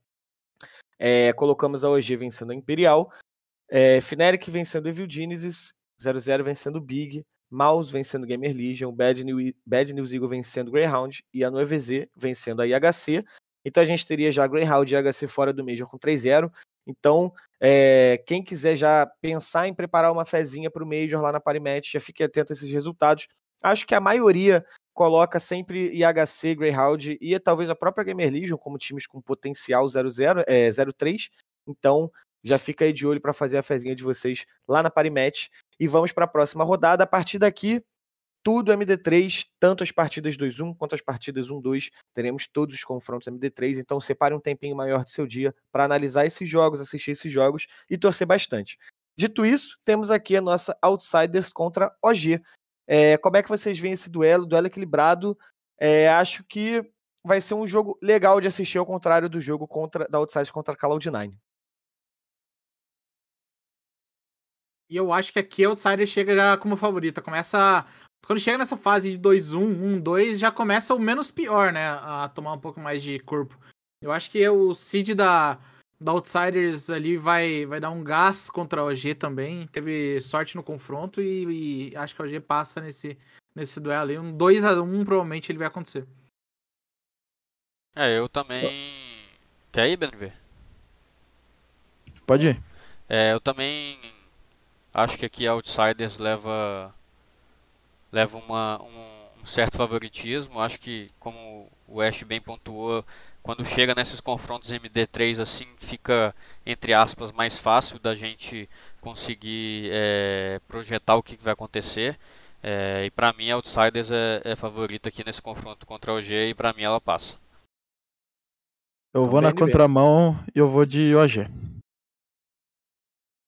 É, colocamos a OG vencendo a Imperial. É, Fnatic vencendo Evil Genesis. 0-0 vencendo Big. Mouse vencendo Gamer Legion. Bad, New, Bad News Eagle vencendo Greyhound. E a NoeVZ vencendo a IHC. Então a gente teria já Greyhound e IHC fora do Major com 3-0. Então, é, quem quiser já pensar em preparar uma fezinha para o Major lá na Parimatch, já fique atento a esses resultados. Acho que a maioria coloca sempre IHC, Greyhound e talvez a própria Gamer Legion como times com potencial 0-0, é, 0-3. Então, já fica aí de olho para fazer a fezinha de vocês lá na Parimatch. E vamos para a próxima rodada. A partir daqui, tudo MD3, tanto as partidas 2-1 quanto as partidas 1-2. Teremos todos os confrontos MD3, então separe um tempinho maior do seu dia para analisar esses jogos, assistir esses jogos e torcer bastante. Dito isso, temos aqui a nossa Outsiders contra OG. É, como é que vocês veem esse duelo? Duelo equilibrado. É, acho que vai ser um jogo legal de assistir, ao contrário do jogo contra, da Outsiders contra a Cloud9. E eu acho que aqui a Outsider chega já como favorita. Começa. Quando chega nessa fase de 2-1, 1-2, já começa o menos pior, né? A tomar um pouco mais de corpo. Eu acho que o seed da, da Outsiders ali vai, vai dar um gás contra a OG também. Teve sorte no confronto e, e acho que a OG passa nesse, nesse duelo aí. Um 2x1 provavelmente ele vai acontecer. É, eu também. Quer ir, BNV? Pode ir. É, eu também acho que aqui a Outsiders leva leva uma, um, um, certo favoritismo. Acho que, como o Ash bem pontuou, quando chega nesses confrontos MD3 assim, fica, entre aspas, mais fácil da gente conseguir é, projetar o que vai acontecer. É, e para mim, a Outsiders é, é favorita aqui nesse confronto contra a OG e para mim ela passa. Eu vou na contramão e eu vou de OG.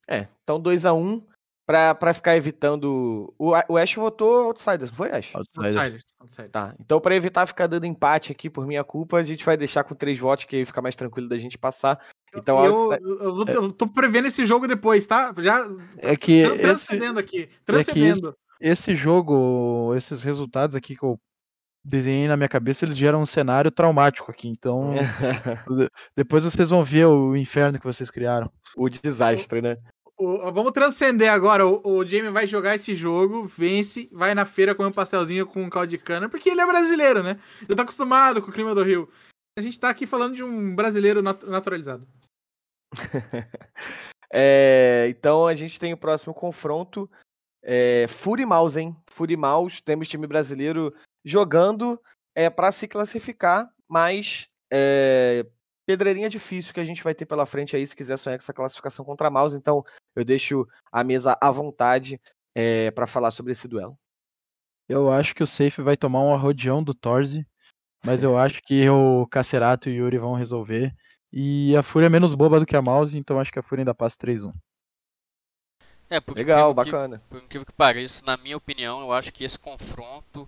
É, então 2 a 1 um pra, pra ficar evitando. O, o Ash votou Outsiders, não foi, Ash? Outsiders. Outsiders. Tá. Então, pra evitar ficar dando empate aqui por minha culpa, a gente vai deixar com três votos, que aí fica mais tranquilo da gente passar. Então, eu, eu, eu, eu, tô prevendo esse jogo depois, tá? Já. É que. Transcendendo esse... aqui. Transcendendo. É esse, esse jogo, esses resultados aqui que eu desenhei na minha cabeça, eles geram um cenário traumático aqui. Então, *laughs* depois vocês vão ver o inferno que vocês criaram. O desastre, né? O, vamos transcender agora. O, o Jamie vai jogar esse jogo, vence, vai na feira comer um pastelzinho com um caldo de cana, porque ele é brasileiro, né? Já tá acostumado com o clima do Rio. A gente tá aqui falando de um brasileiro nat naturalizado. *laughs* é, então a gente tem o próximo confronto. É, Fury Mouse, hein? Fury Mouse, temos time brasileiro jogando é, para se classificar, mas é, pedreirinha difícil que a gente vai ter pela frente aí se quiser sonhar com essa classificação contra a Mouse. Então eu deixo a mesa à vontade é, eh, para falar sobre esse duelo. Eu acho que o Safe vai tomar um arrodeão do Torze, mas eu acho que o Cacerato e o Yuri vão resolver. E a Fúria é menos boba do que a Mouse, então acho que a Fúria ainda passa 3-1. É, por Legal, bacana. Que, por incrível que pareça, na minha opinião, eu acho que esse confronto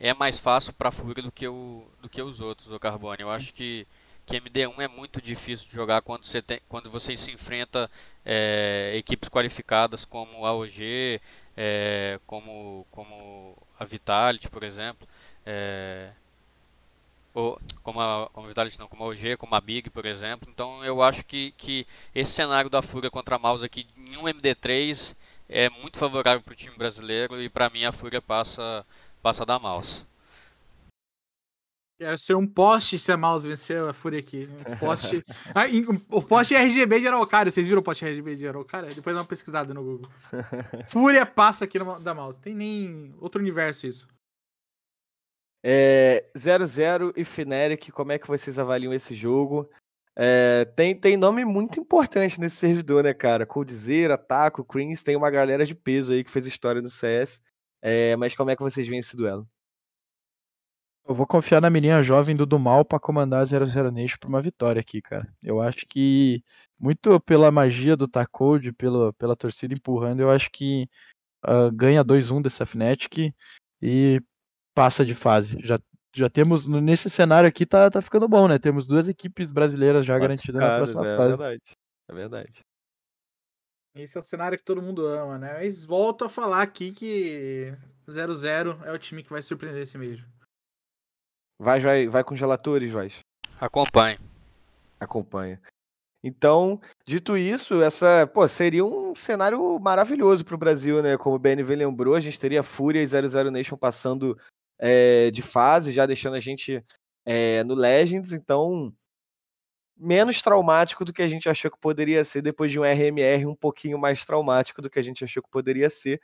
é mais fácil para a Fúria do que, o, do que os outros, o Carbone. Eu acho que que MD1 é muito difícil de jogar quando você, tem, quando você se enfrenta é, equipes qualificadas como a OG, é, como, como a Vitality, por exemplo, é, ou, como, a, como a Vitality não, como a OG, como a Big, por exemplo. Então eu acho que, que esse cenário da Fúria contra a Mouse aqui em um MD3 é muito favorável para o time brasileiro e para mim a Fúria passa, passa da Mouse. Quero ser um poste se a mouse vencer a Fúria aqui. Um poste. *laughs* ah, o poste RGB de Araucária. Vocês viram o poste RGB de Araucária? Depois dá uma pesquisada no Google. *laughs* Fúria passa aqui no, da mouse. Tem nem outro universo isso. É, 00 e Fnatic, como é que vocês avaliam esse jogo? É, tem, tem nome muito importante nesse servidor, né, cara? Coldzera, Taco, Creams, tem uma galera de peso aí que fez história no CS. É, mas como é que vocês veem esse duelo? Eu vou confiar na menina jovem do Dumal para comandar a 00 Nation para uma vitória aqui, cara. Eu acho que, muito pela magia do Tacode, pela, pela torcida empurrando, eu acho que uh, ganha 2-1 dessa Fnatic e passa de fase. Já, já temos, nesse cenário aqui, tá, tá ficando bom, né? Temos duas equipes brasileiras já garantidas na próxima é fase. É verdade, é verdade. Esse é o cenário que todo mundo ama, né? Mas volto a falar aqui que 0-0 é o time que vai surpreender esse Major. Vai, vai, vai com gelatores, vai. Acompanhe. Acompanha. Então, dito isso, essa pô, seria um cenário maravilhoso para o Brasil, né? Como o BNV lembrou, a gente teria Fúria e 00 Nation passando é, de fase, já deixando a gente é, no Legends, então menos traumático do que a gente achou que poderia ser depois de um RMR um pouquinho mais traumático do que a gente achou que poderia ser.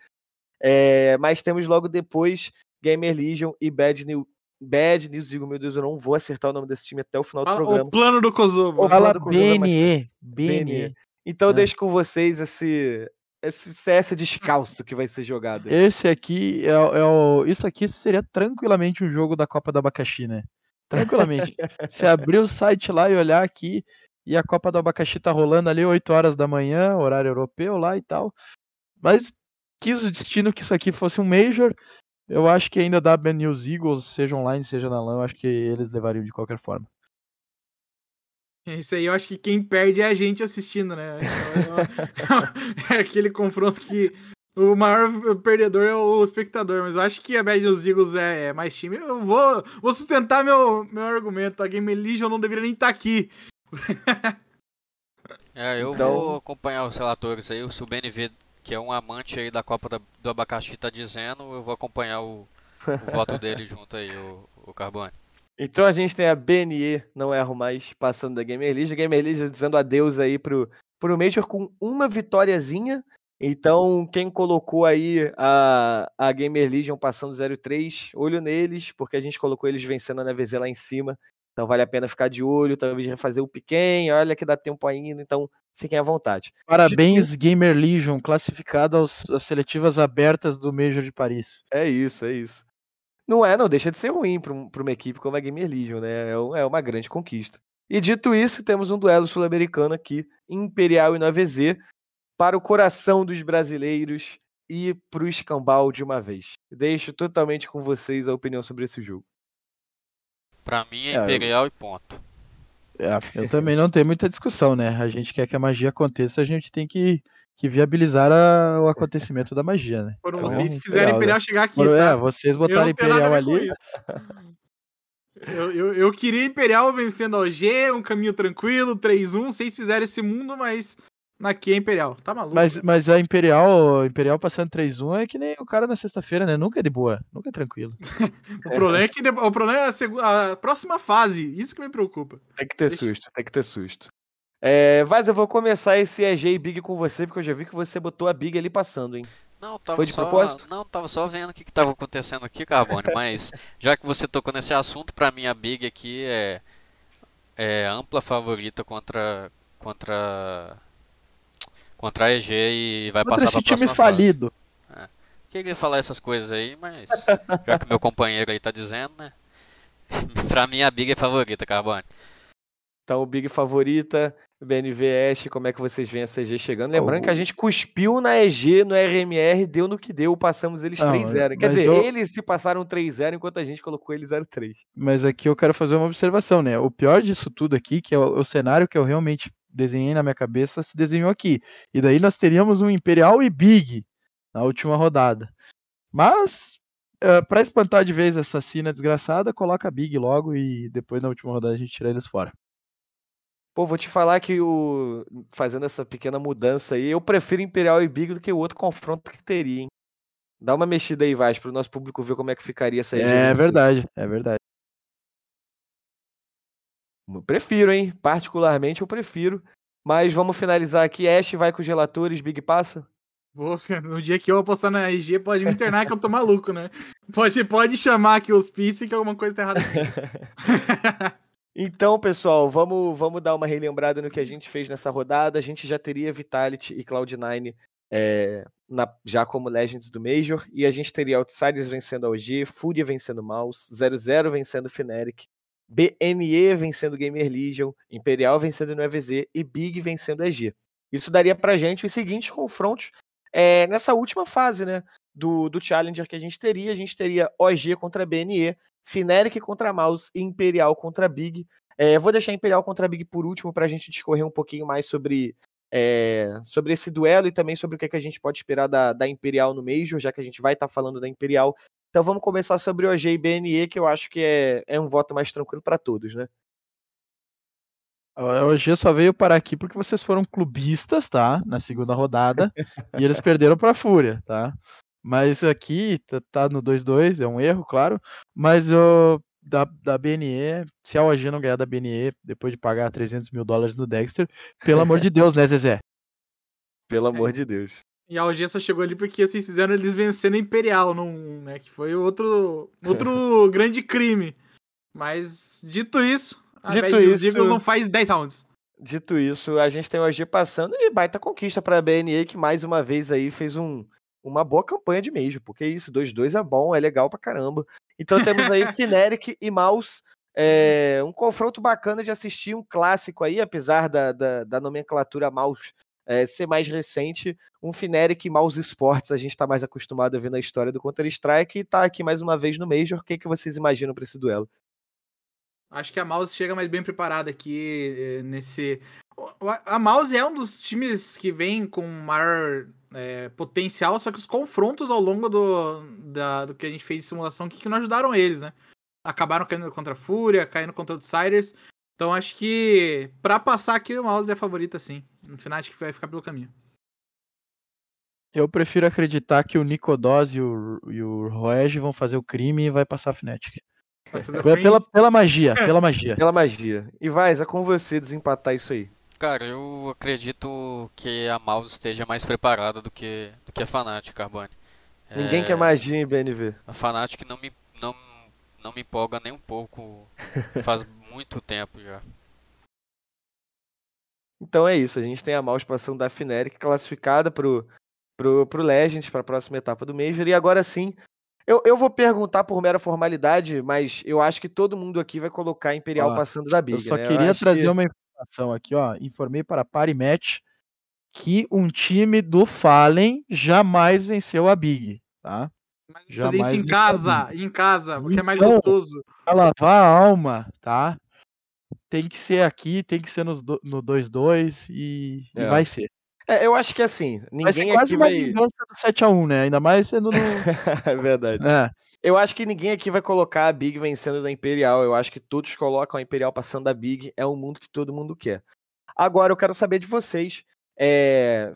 É, mas temos logo depois Gamer Legion e Bad, New, Bad News. Digo, meu Deus, eu não vou acertar o nome desse time até o final do Fala programa. O plano do Kosovo. Fala é BNE. BNE. Então eu É. deixo com vocês esse, esse CS descalço que vai ser jogado. aí. Esse aqui é, o- é o. Isso aqui seria tranquilamente um jogo da Copa do Abacaxi, né? Tranquilamente. *laughs* Você abrir o site lá e olhar aqui, e a Copa do Abacaxi tá rolando ali 8 horas da manhã, horário europeu lá e tal. Mas quis o destino que isso aqui fosse um Major. Eu acho que ainda dá Ben News Eagles, seja online, seja na LAN, eu acho que eles levariam de qualquer forma. Isso aí eu acho que quem perde é a gente assistindo, né? *laughs* É aquele confronto que o maior perdedor é o espectador, mas eu acho que a Bad News Eagles é é mais time. Eu vou, vou sustentar meu, meu argumento. A Game Legion não deveria nem estar aqui. *laughs* É, eu Então- vou acompanhar os relatores aí. Se o BNV, que é um amante aí da Copa da- do Abacaxi, tá dizendo, eu vou acompanhar o, o *laughs* voto dele junto aí, o, o Carbone. Então a gente tem a BNE, não erro mais, passando da Gamer Legion. Gamer Legion dizendo adeus aí pro, pro Major com uma vitóriazinha. Então, quem colocou aí a, a Gamer Legion passando 0-3, olho neles, porque a gente colocou eles vencendo a NVZ lá em cima. Então vale a pena ficar de olho, talvez refazer o pequeno, olha que dá tempo ainda, então fiquem à vontade. Parabéns, Gamer Legion, classificado aos, às seletivas abertas do Major de Paris. É isso, é isso. Não é, não deixa de ser ruim para uma equipe como a Gamer Legion, né? É, um- é uma grande conquista. E dito isso, temos um duelo sul-americano aqui, Imperial e 9Z, para o coração dos brasileiros e para o escambau de uma vez. Deixo totalmente com vocês a opinião sobre esse jogo. Pra mim é É, eu- Imperial e ponto. É, eu também não tenho muita discussão, né? A gente quer que a magia aconteça, a gente tem que, que viabilizar a- o acontecimento da magia, né? Foram Então, vocês que fizeram Imperial, Imperial né? chegar aqui. Foram- tá? É, vocês botaram Imperial ali. Eu, eu, eu queria Imperial vencendo a OG, um caminho tranquilo, 3-1. Vocês fizeram esse mundo, mas na que é Imperial. Tá maluco? Mas, mas a Imperial, Imperial passando 3-1 é que nem o cara na sexta-feira, né? Nunca é de boa, nunca é tranquilo. *laughs* O problema é que de- o problema é a, segu- a próxima fase. Isso que me preocupa. Tem que ter Deixa- susto, tem que ter susto. É, Vaz, eu vou começar esse EG e Big com você, porque eu já vi que você botou a Big ali passando, hein? Não, tava Foi de só, propósito? Não, tava só vendo o que, que tava acontecendo aqui, Carbone, *laughs* mas já que você tocou nesse assunto, pra mim a Big aqui é, é ampla favorita contra contra contra a EG e vai Contra passar esse pra time próxima fase. falido. Queria falar essas coisas aí, mas *laughs* já que meu companheiro aí tá dizendo, né? *laughs* pra mim a Big é favorita, Carbone. Então, o Big favorita, BNV Ash, como é que vocês veem essa EG chegando? Lembrando O- que a gente cuspiu na EG, no RMR, deu no que deu, passamos eles Não, 3-0. Quer dizer, eu- eles se passaram 3-0, enquanto a gente colocou eles 0-3. Mas aqui eu quero fazer uma observação, né? O pior disso tudo aqui, que é o, o cenário que eu realmente desenhei na minha cabeça, se desenhou aqui. E daí nós teríamos um Imperial e Big na última rodada. Mas, eh, pra espantar de vez essa cena desgraçada, coloca a Big logo e depois na última rodada a gente tira eles fora. Pô, vou te falar que o fazendo essa pequena mudança aí, eu prefiro Imperial e Big do que o outro confronto que teria, hein? Dá uma mexida aí, Vaz, pro nosso público ver como é que ficaria essa É verdade, é verdade. Prefiro, hein? Particularmente eu prefiro. Mas vamos finalizar aqui. Ash vai com os relatores, Big passa. *laughs* No dia que eu apostar na RG, pode me internar que eu tô maluco, né? Pode, pode chamar aqui os Piece que alguma coisa tá errada. *laughs* Então, pessoal, vamos, vamos dar uma relembrada no que a gente fez nessa rodada. A gente já teria Vitality e Cloud9 é, na- já como Legends do Major. E a gente teria Outsiders vencendo a OG, Fúria vencendo Mouse, 00 vencendo Fnatic, BNE vencendo Gamer Legion, Imperial vencendo no EVZ e Big vencendo EG. Isso daria pra gente os seguintes confrontos é, nessa última fase, né? Do, do Challenger que a gente teria. A gente teria OG contra BNE, Fnatic contra Mouse e Imperial contra Big. É, vou deixar Imperial contra Big por último para a gente discorrer um pouquinho mais sobre é, sobre esse duelo e também sobre o que, é que a gente pode esperar da, da Imperial no Major, já que a gente vai estar tá falando da Imperial. Então vamos começar sobre o OG e BNE, que eu acho que é, é um voto mais tranquilo para todos, né? A OG só veio parar aqui porque vocês foram clubistas, tá? Na segunda rodada. *laughs* e eles perderam para a Fúria, tá? Mas aqui tá, tá no 2-2, é um erro, claro. Mas eu, da, da BNE, se a OG não ganhar da BNE depois de pagar 300 mil dólares no Dexter, pelo amor de *laughs* Deus, né, Zezé? Pelo amor de Deus. E a só chegou ali porque vocês fizeram eles vencendo a Imperial, num, né, que foi outro, *laughs* outro grande crime. Mas, dito isso, a Dito dos isso- Eagles não faz 10 rounds. Dito isso, a gente tem o OG passando e baita conquista para a BNE, que mais uma vez aí fez um, uma boa campanha de mesmo, porque isso, 2-2 é bom, é legal pra caramba. Então temos aí *laughs* Fnatic e Mouse, é, um confronto bacana de assistir, um clássico aí, apesar da, da, da nomenclatura Mouse é, ser mais recente, um Fnatic Mouse Sports, a gente tá mais acostumado a ver na história do Counter-Strike e tá aqui mais uma vez no Major, o que, que vocês imaginam para esse duelo? Acho que a Mouse chega mais bem preparada aqui eh, nesse. A Mouse é um dos times que vem com maior eh, potencial, só que os confrontos ao longo do, da- do que a gente fez de simulação que não ajudaram eles, né? Acabaram caindo contra a Fúria, caindo contra Outsiders. Então acho que pra passar aqui o Mouse é a favorita, sim. No final acho que vai ficar pelo caminho. Eu prefiro acreditar que o Nicodós e o, e o Roege vão fazer o crime e vai passar a Fnatic. Vai fazer Pela, pela, pela magia, pela magia. Pela magia. E Vaz, é com você desempatar isso aí. Cara, eu acredito que a Mouse esteja mais preparada do que, do que a Fnatic, Carbone. Ninguém É, quer magia em BNV. A Fnatic não me, não, não me empolga nem um pouco. *laughs* Faz muito tempo já. Então é isso, a gente tem a Maus passando da Fnatic classificada pro, pro, pro Legends, para a próxima etapa do Major. E agora sim, eu, eu vou perguntar por mera formalidade, mas eu acho que todo mundo aqui vai colocar a Imperial Ó, passando da Big. Eu só né? queria acho trazer que- uma informação aqui, ó. Informei para Parimatch que um time do Fallen jamais venceu a Big, tá? Mas fazer jamais isso em casa, em casa, porque é mais Então, gostoso. Pra lavar a alma, tá? Tem que ser aqui, tem que ser no 2-2 e, e É. vai ser. É, eu acho que assim, Vai ser ninguém quase aqui uma vai. vingança do 7x1, né? Ainda mais sendo no. *laughs* é verdade. é. Eu acho que ninguém aqui vai colocar a Big vencendo da Imperial. Eu acho que todos colocam a Imperial passando da Big. É um mundo que todo mundo quer. Agora eu quero saber de vocês. é,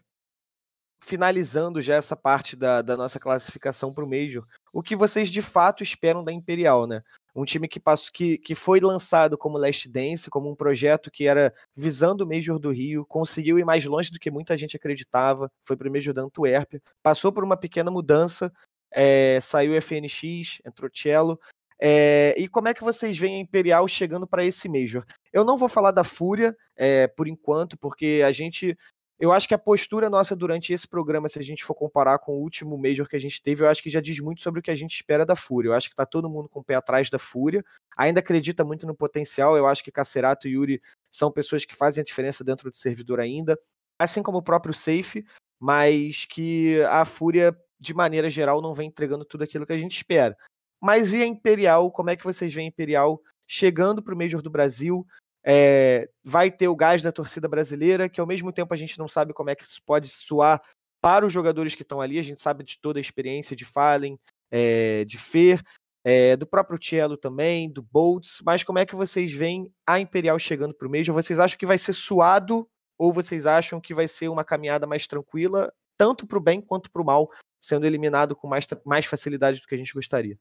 Finalizando já essa parte da, da nossa classificação para o Major, o que vocês de fato esperam da Imperial, né? Um time que, passou, que, que foi lançado como Last Dance, como um projeto que era visando o Major do Rio, conseguiu ir mais longe do que muita gente acreditava, foi para o Major da Antuérpia, passou por uma pequena mudança, é, saiu FNX, entrou Cello. É, e como é que vocês veem a Imperial chegando para esse Major? Eu não vou falar da Fúria é, por enquanto, porque a gente. Eu acho que a postura nossa durante esse programa, se a gente for comparar com o último Major que a gente teve, eu acho que já diz muito sobre o que a gente espera da Fúria. Eu acho que tá todo mundo com o pé atrás da Fúria. Ainda acredita muito no potencial. Eu acho que Cacerato e Yuri são pessoas que fazem a diferença dentro do servidor ainda. Assim como o próprio Safe, mas que a Fúria, de maneira geral, não vem entregando tudo aquilo que a gente espera. Mas e a Imperial? Como é que vocês veem a Imperial chegando para o Major do Brasil? É, vai ter o gás da torcida brasileira, que ao mesmo tempo a gente não sabe como é que isso pode soar para os jogadores que estão ali. A gente sabe de toda a experiência de Fallen, é, de Fer, é, do próprio Cello também, do Boltz. Mas como é que vocês veem a Imperial chegando para o Major? Vocês acham que vai ser suado ou vocês acham que vai ser uma caminhada mais tranquila, tanto para o bem quanto para o mal, sendo eliminado com mais, mais facilidade do que a gente gostaria?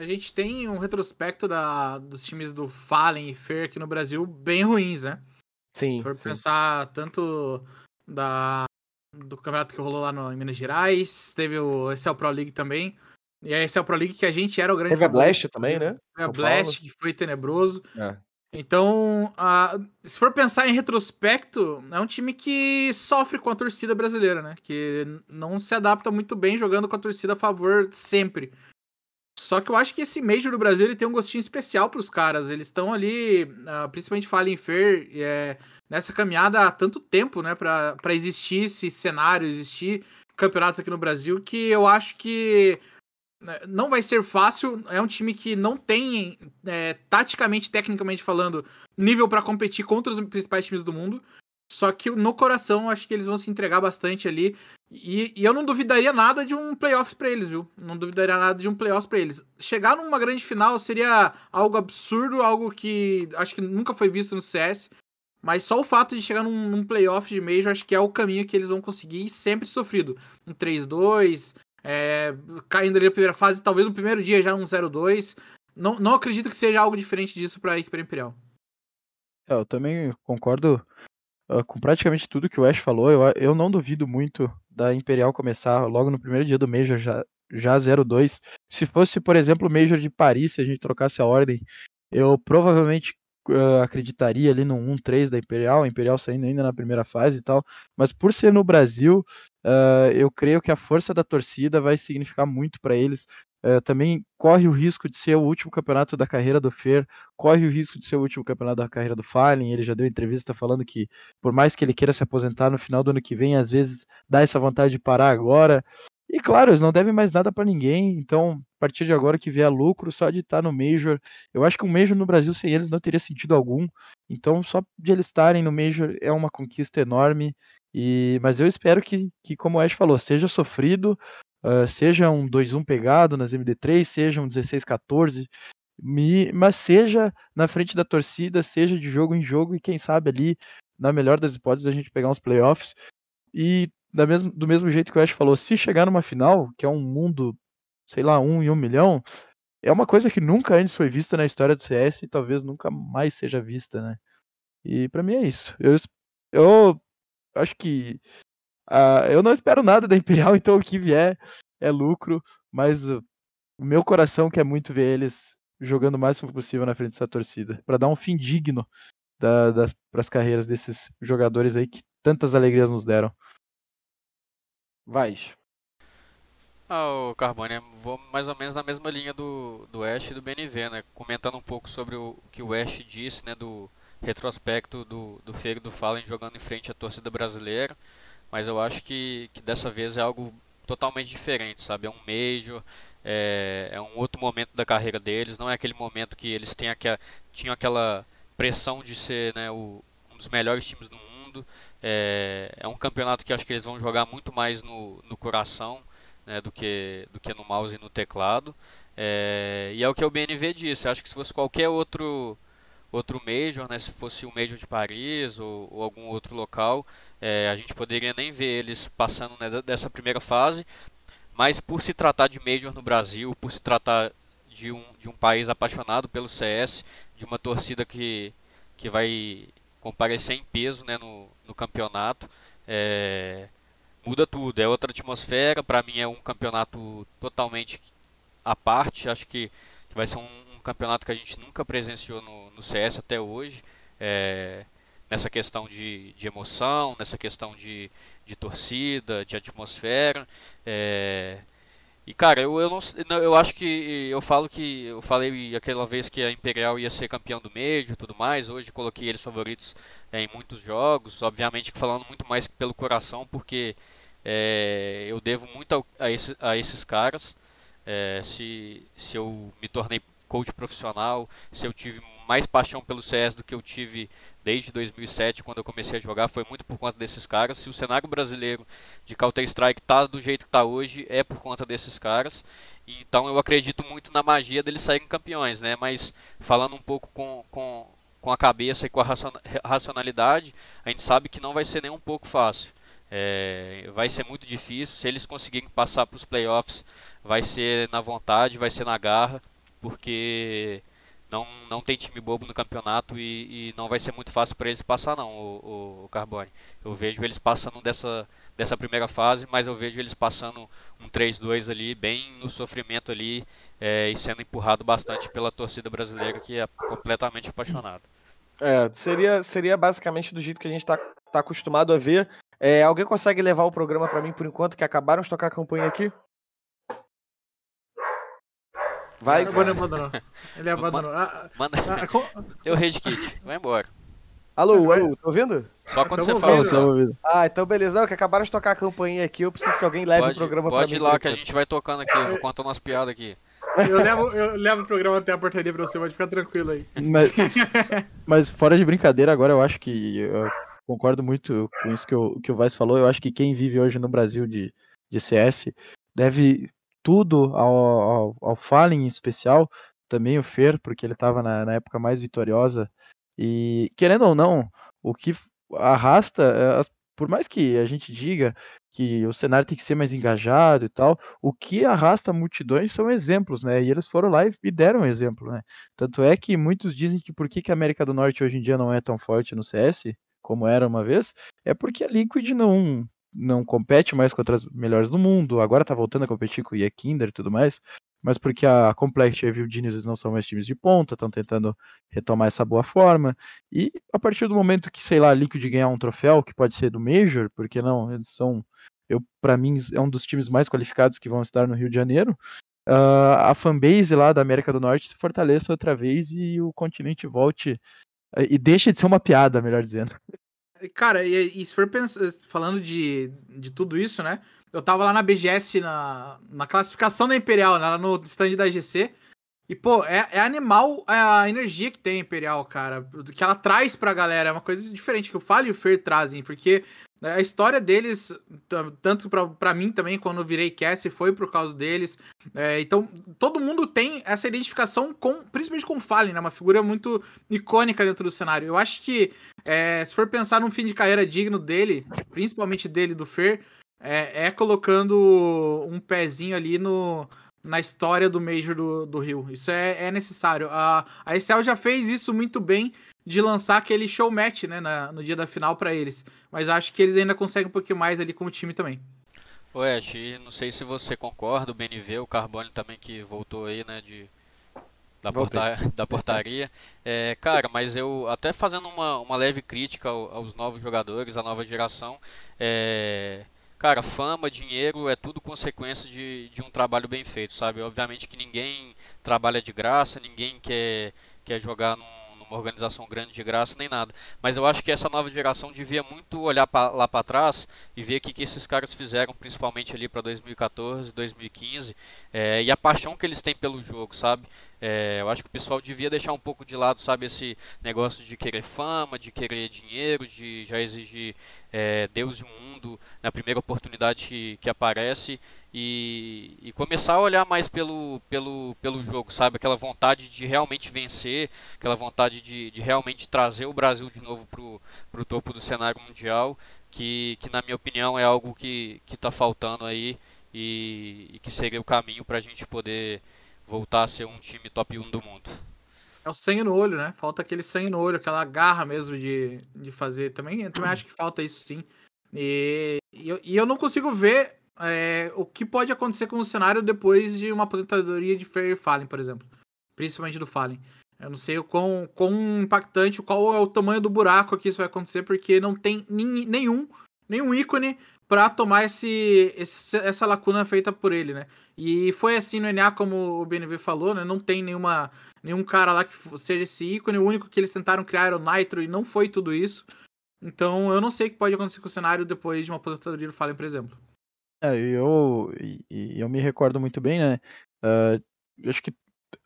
A gente tem um retrospecto da, dos times do Fallen e Fer aqui no Brasil bem ruins, né? Sim. Se for sim. pensar tanto da, do campeonato que rolou lá no, em Minas Gerais, teve o ESL Pro League também. E a ESL Pro League que a gente era o grande Teve a Blast também, né? A Blast, que foi tenebroso. É. Então, ah, se for pensar em retrospecto, é um time que sofre com a torcida brasileira, né? Que não se adapta muito bem jogando com a torcida a favor sempre. Só que eu acho que esse Major do Brasil ele tem um gostinho especial para os caras. Eles estão ali, ah, principalmente Fallen Fair, é, nessa caminhada há tanto tempo, né? Para existir esse cenário, existir campeonatos aqui no Brasil, que eu acho que né, não vai ser fácil. É um time que não tem, é, taticamente, tecnicamente falando, nível para competir contra os principais times do mundo. Só que no coração acho que eles vão se entregar bastante ali. E, e eu não duvidaria nada de um playoffs pra eles, viu? Não duvidaria nada de um playoffs pra eles. Chegar numa grande final seria algo absurdo, algo que acho que nunca foi visto no CS. Mas só o fato de chegar num, num playoff de Major, acho que é o caminho que eles vão conseguir e sempre sofrido. Um 3-2, é, caindo ali na primeira fase, talvez no primeiro dia já um 0-2. Não, não acredito que seja algo diferente disso para a equipe Imperial. É, eu também concordo uh, com praticamente tudo que o Ash falou. Eu, eu não duvido muito da Imperial começar logo no primeiro dia do Major já, já 0-2. Se fosse, por exemplo, o Major de Paris, se a gente trocasse a ordem, eu provavelmente uh, acreditaria ali no 1-3 da Imperial, a Imperial saindo ainda na primeira fase e tal. Mas por ser no Brasil, uh, eu creio que a força da torcida vai significar muito para eles. Uh, também corre o risco de ser o último campeonato da carreira do Fer, corre o risco de ser o último campeonato da carreira do Fallen. Ele já deu entrevista falando que, por mais que ele queira se aposentar no final do ano que vem, às vezes dá essa vontade de parar agora. E claro, eles não devem mais nada para ninguém, então a partir de agora que vier lucro só de estar no Major, eu acho que um Major no Brasil sem eles não teria sentido algum. Então só de eles estarem no Major é uma conquista enorme. E mas eu espero que, que como o Ash falou, seja sofrido, uh, seja um 2-1 pegado nas MD3, seja um 16-14, mas seja na frente da torcida, seja de jogo em jogo e quem sabe ali, na melhor das hipóteses, a gente pegar uns playoffs. E da mesmo, do mesmo jeito que o Ash falou, se chegar numa final, que é um mundo, sei lá, um em um milhão, é uma coisa que nunca antes foi vista na história do CS e talvez nunca mais seja vista, né? E para mim é isso. Eu, eu acho que uh, eu não espero nada da Imperial, *laughs* então o que vier é lucro, mas o meu coração quer muito ver eles jogando o máximo possível na frente dessa torcida, para dar um fim digno da, das para as carreiras desses jogadores aí que tantas alegrias nos deram. Vai. Ah, o Carbone, vou mais ou menos na mesma linha do, do Ash e do BNV, né? Comentando um pouco sobre o que o Ash disse, né? Do retrospecto do, do Feiro do Fallen jogando em frente à torcida brasileira. Mas eu acho que, que dessa vez é algo totalmente diferente, sabe? É um Major, é, é um outro momento da carreira deles. Não é aquele momento que eles têm aqua, tinham aquela pressão de ser né, o, um dos melhores times do mundo. É, é um campeonato que acho que eles vão jogar muito mais no, no coração né, do, que, do que no mouse e no teclado. É, e é o que o BNV disse. Acho que se fosse qualquer outro outro Major, né, se fosse o Major de Paris ou, ou algum outro local, é, a gente poderia nem ver eles passando né, dessa primeira fase. Mas por se tratar de Major no Brasil, por se tratar de um, de um país apaixonado pelo CS, de uma torcida que, que vai comparecer em peso né, no, no campeonato. É, muda tudo, é outra atmosfera. Para mim é um campeonato totalmente à parte. Acho que, que vai ser um, um, campeonato que a gente nunca presenciou no, no CS até hoje. É, nessa questão de, de emoção, nessa questão de, de torcida, de atmosfera. É, e cara, eu, eu, não, eu acho que eu falo que eu falei aquela vez que a Imperial ia ser campeão do Major e tudo mais. Hoje coloquei eles favoritos é, em muitos jogos, obviamente falando muito mais pelo coração, porque é, eu devo muito a, a, esse, a esses caras. É, se, se eu me tornei coach profissional, se eu tive mais paixão pelo CS do que eu tive desde 2007, quando eu comecei a jogar, foi muito por conta desses caras. Se o cenário brasileiro de Counter-Strike tá do jeito que está hoje, é por conta desses caras. Então eu acredito muito na magia deles saírem campeões, né? Mas falando um pouco com, com, com a cabeça e com a racionalidade, a gente sabe que não vai ser nem um pouco fácil. É, vai ser muito difícil. Se eles conseguirem passar para os playoffs, vai ser na vontade, vai ser na garra, porque não, não tem time bobo no campeonato e, e não vai ser muito fácil para eles passar não, o, o, Carbone. Eu vejo eles passando dessa, dessa primeira fase, mas eu vejo eles passando um 3-2 ali, bem no sofrimento ali é, e sendo empurrado bastante pela torcida brasileira que é completamente apaixonada. É, seria, seria basicamente do jeito que a gente está tá acostumado a ver. É, alguém consegue levar o programa para mim por enquanto, que acabaram de tocar a campanha aqui? Vai. Ele abandonou. Ele *laughs* abandonou. Ah, Manda. Ah, Deu rage kit. Vai embora. Alô, alô, tá ouvindo? Só quando você fala. Ouvindo, ah, então beleza. Não, que acabaram de tocar a campainha aqui, eu preciso que alguém leve pode, o programa pra mim. Pode ir lá que a gente vai tocando aqui, vou contando umas piadas aqui. Eu levo, eu levo o programa até a portaria pra você, pode ficar tranquilo aí. Mas, *laughs* mas fora de brincadeira, agora eu acho que concordo muito com isso que o, que o Vice falou. Eu acho que quem vive hoje no Brasil de, de CS deve tudo ao, ao, ao Fallen em especial, também o Fer, porque ele estava na, na época mais vitoriosa. E querendo ou não, o que arrasta, eh, as, por mais que a gente diga que o cenário tem que ser mais engajado e tal, o que arrasta multidões são exemplos, né? E eles foram lá e deram um exemplo, né? Tanto é que muitos dizem que por que, que a América do Norte hoje em dia não é tão forte no CS, como era uma vez, é porque a Liquid não não compete mais contra as melhores do mundo, agora tá voltando a competir com o Yekinder e tudo mais, mas porque a Complexity e Viu Geniuses não são mais times de ponta, estão tentando retomar essa boa forma. E a partir do momento que, sei lá, a Liquid ganhar um troféu, que pode ser do Major, porque não, eles são, eu para mim, é um dos times mais qualificados que vão estar no Rio de Janeiro. Uh, a fanbase lá da América do Norte se fortaleça outra vez e o continente volte e deixe de ser uma piada, melhor dizendo. Cara, e, e se for pensar, falando de, de tudo isso, né? Eu tava lá na BGS, na, na classificação da Imperial, né, lá no stand da GC. E, pô, é, é animal a energia que tem a Imperial, cara. Que ela traz pra galera. É uma coisa diferente que o Fale e o Fer trazem. Porque a história deles, tanto pra mim também, quando eu virei cast, foi por causa deles. É, então, todo mundo tem essa identificação com, principalmente com o Fallen, né? Uma figura muito icônica dentro do cenário. Eu acho que, é, se for pensar num fim de carreira digno dele, principalmente dele, do Fer, é, é colocando um pezinho ali no, na história do Major do, do Rio. Isso é, é necessário. A, a Excel já fez isso muito bem de lançar aquele show match né, na, no dia da final para eles. Mas acho que eles ainda conseguem um pouquinho mais ali como time também. Ô Ash, não sei se você concorda, o BNV, o Carbone também que voltou aí, né, de, da, porta, *laughs* da portaria. É, cara, mas eu até fazendo uma, uma leve crítica aos novos jogadores, à nova geração, é, Cara, fama, dinheiro é tudo consequência de, de um trabalho bem feito, sabe? Obviamente que ninguém trabalha de graça, ninguém quer, quer jogar num, numa organização grande de graça nem nada. Mas eu acho que essa nova geração devia muito olhar pra, lá para trás e ver o que, que esses caras fizeram, principalmente ali para 2014, 2015, é, e a paixão que eles têm pelo jogo, sabe? É, eu acho que o pessoal devia deixar um pouco de lado, sabe, esse negócio de querer fama, de querer dinheiro, de já exigir é, Deus e o mundo na primeira oportunidade que, que aparece e, e, começar a olhar mais pelo, pelo, pelo jogo, sabe? Aquela vontade de realmente vencer, aquela vontade de, de realmente trazer o Brasil de novo pro, pro topo do cenário mundial, que, que na minha opinião é algo que está faltando aí e, e que seria o caminho para a gente poder voltar a ser um time top 1 do mundo. É o sangue no olho, né? Falta aquele sangue no olho, aquela garra mesmo de, de fazer. Também, também acho que falta isso sim. E, e, eu, e eu não consigo ver é, o que pode acontecer com o cenário depois de uma aposentadoria de Fair Fallen, por exemplo. Principalmente do Fallen. Eu não sei o quão, quão impactante, qual é o tamanho do buraco que isso vai acontecer, porque não tem nenhum, nenhum ícone para tomar esse, esse, essa lacuna feita por ele, né? E foi assim no NA, como o BNV falou, né? Não tem nenhuma, nenhum cara lá que seja esse ícone. O único que eles tentaram criar era o Nitro e não foi tudo isso. Então eu não sei o que pode acontecer com o cenário depois de uma aposentadoria do Fallen, por exemplo. É, eu, eu me recordo muito bem, né? Uh, acho que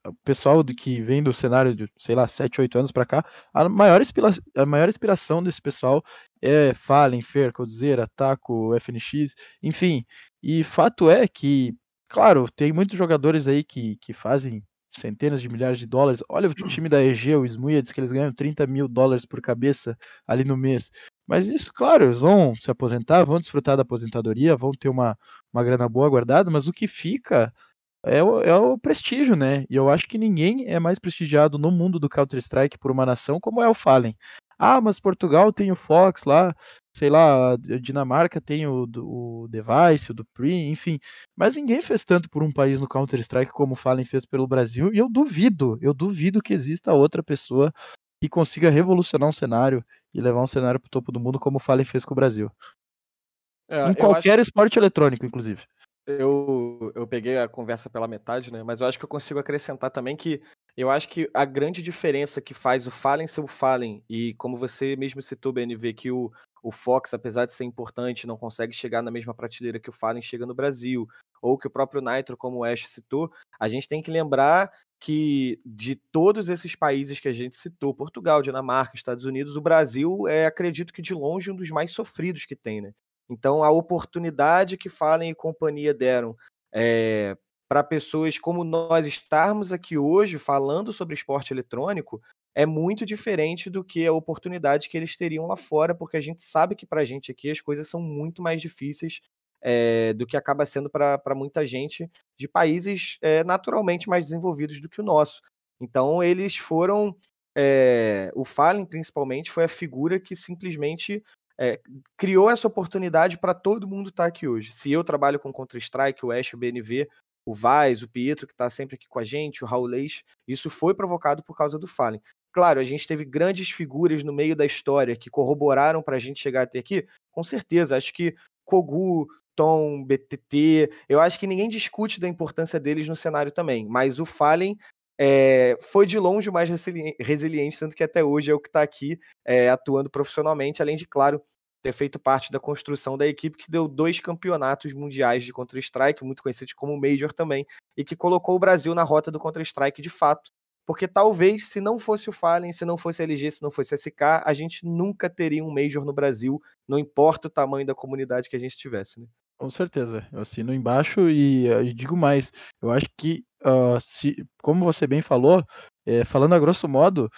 o pessoal que vem do cenário de, sei lá, 7, 8 anos para cá, a maior, a maior inspiração desse pessoal é Fallen, Fer, Coldzera, Taco, FNX, enfim. E fato é que, claro, tem muitos jogadores aí que, que fazem centenas de milhares de dólares. Olha o time da EG, o Smuia, diz que eles ganham 30 mil dólares por cabeça ali no mês. Mas isso, claro, eles vão se aposentar, vão desfrutar da aposentadoria, vão ter uma, uma grana boa guardada, mas o que fica é o, é o prestígio, né? E eu acho que ninguém é mais prestigiado no mundo do Counter-Strike por uma nação como é o Fallen. Ah, mas Portugal tem o Fox lá, sei lá, Dinamarca tem o, o Device, o Dupree, enfim. Mas ninguém fez tanto por um país no Counter-Strike como o Fallen fez pelo Brasil. E eu duvido, eu duvido que exista outra pessoa que consiga revolucionar um cenário e levar um cenário para o topo do mundo como o Fallen fez com o Brasil. É, em qualquer acho... esporte eletrônico, inclusive. Eu, eu peguei a conversa pela metade, né? Mas eu acho que eu consigo acrescentar também que eu acho que a grande diferença que faz o Fallen ser o Fallen, e como você mesmo citou, BNV, que o, o Fox, apesar de ser importante, não consegue chegar na mesma prateleira que o Fallen chega no Brasil, ou que o próprio Nitro, como o Ash citou, a gente tem que lembrar que de todos esses países que a gente citou, Portugal, Dinamarca, Estados Unidos, o Brasil é, acredito que de longe, um dos mais sofridos que tem, né? Então, a oportunidade que Fallen e companhia deram é, para pessoas como nós estarmos aqui hoje falando sobre esporte eletrônico é muito diferente do que a oportunidade que eles teriam lá fora, porque a gente sabe que para a gente aqui as coisas são muito mais difíceis é, do que acaba sendo para muita gente de países é, naturalmente mais desenvolvidos do que o nosso. Então, eles foram. É, o Fallen, principalmente, foi a figura que simplesmente criou essa oportunidade para todo mundo estar tá aqui hoje. Se eu trabalho com Counter-Strike, o Ash, o BNV, o Vaz, o Pietro, que está sempre aqui com a gente, o Raul isso foi provocado por causa do Fallen. Claro, a gente teve grandes figuras no meio da história que corroboraram para a gente chegar até aqui, com certeza. Acho que Kogu, Tom, BTT. Eu acho que ninguém discute da importância deles no cenário também, mas o Fallen é, foi de longe o mais resiliente, tanto que até hoje é o que está aqui é, atuando profissionalmente, além de, claro, ter feito parte da construção da equipe que deu dois campeonatos mundiais de Counter-Strike, muito conhecidos como Major também, e que colocou o Brasil na rota do Counter-Strike de fato. Porque talvez, se não fosse o Fallen, se não fosse a LG, se não fosse a SK, a gente nunca teria um Major no Brasil, não importa o tamanho da comunidade que a gente tivesse. Né? Com certeza, eu assino embaixo e, eh, e digo mais, eu acho que, uh, se, como você bem falou, é, falando a grosso modo,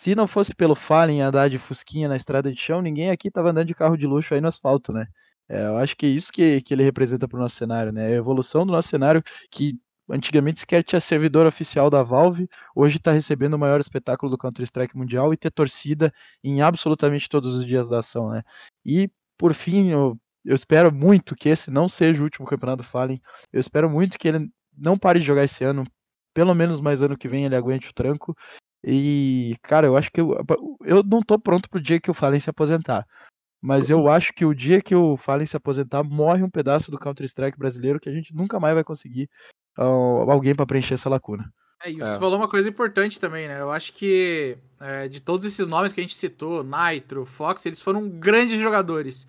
se não fosse pelo Fallen andar de fusquinha na estrada de chão, ninguém aqui tava andando de carro de luxo aí no asfalto, né? É, eu acho que é isso que, que ele representa para o nosso cenário, né? A evolução do nosso cenário que antigamente sequer tinha servidor oficial da Valve, hoje está recebendo o maior espetáculo do Counter-Strike mundial e ter torcida em absolutamente todos os dias da ação, né? E por fim, eu espero muito que esse não seja o último campeonato do Fallen. Eu espero muito que ele não pare de jogar esse ano. Pelo menos mais ano que vem ele aguente o tranco. E, cara, eu acho que eu, eu não tô pronto pro dia que o Fallen se aposentar. Mas eu acho que o dia que o Fallen se aposentar, morre um pedaço do Counter-Strike brasileiro que a gente nunca mais vai conseguir uh, alguém para preencher essa lacuna. É, e você é. falou uma coisa importante também, né? Eu acho que é, de todos esses nomes que a gente citou, Nitro, Fox, eles foram grandes jogadores.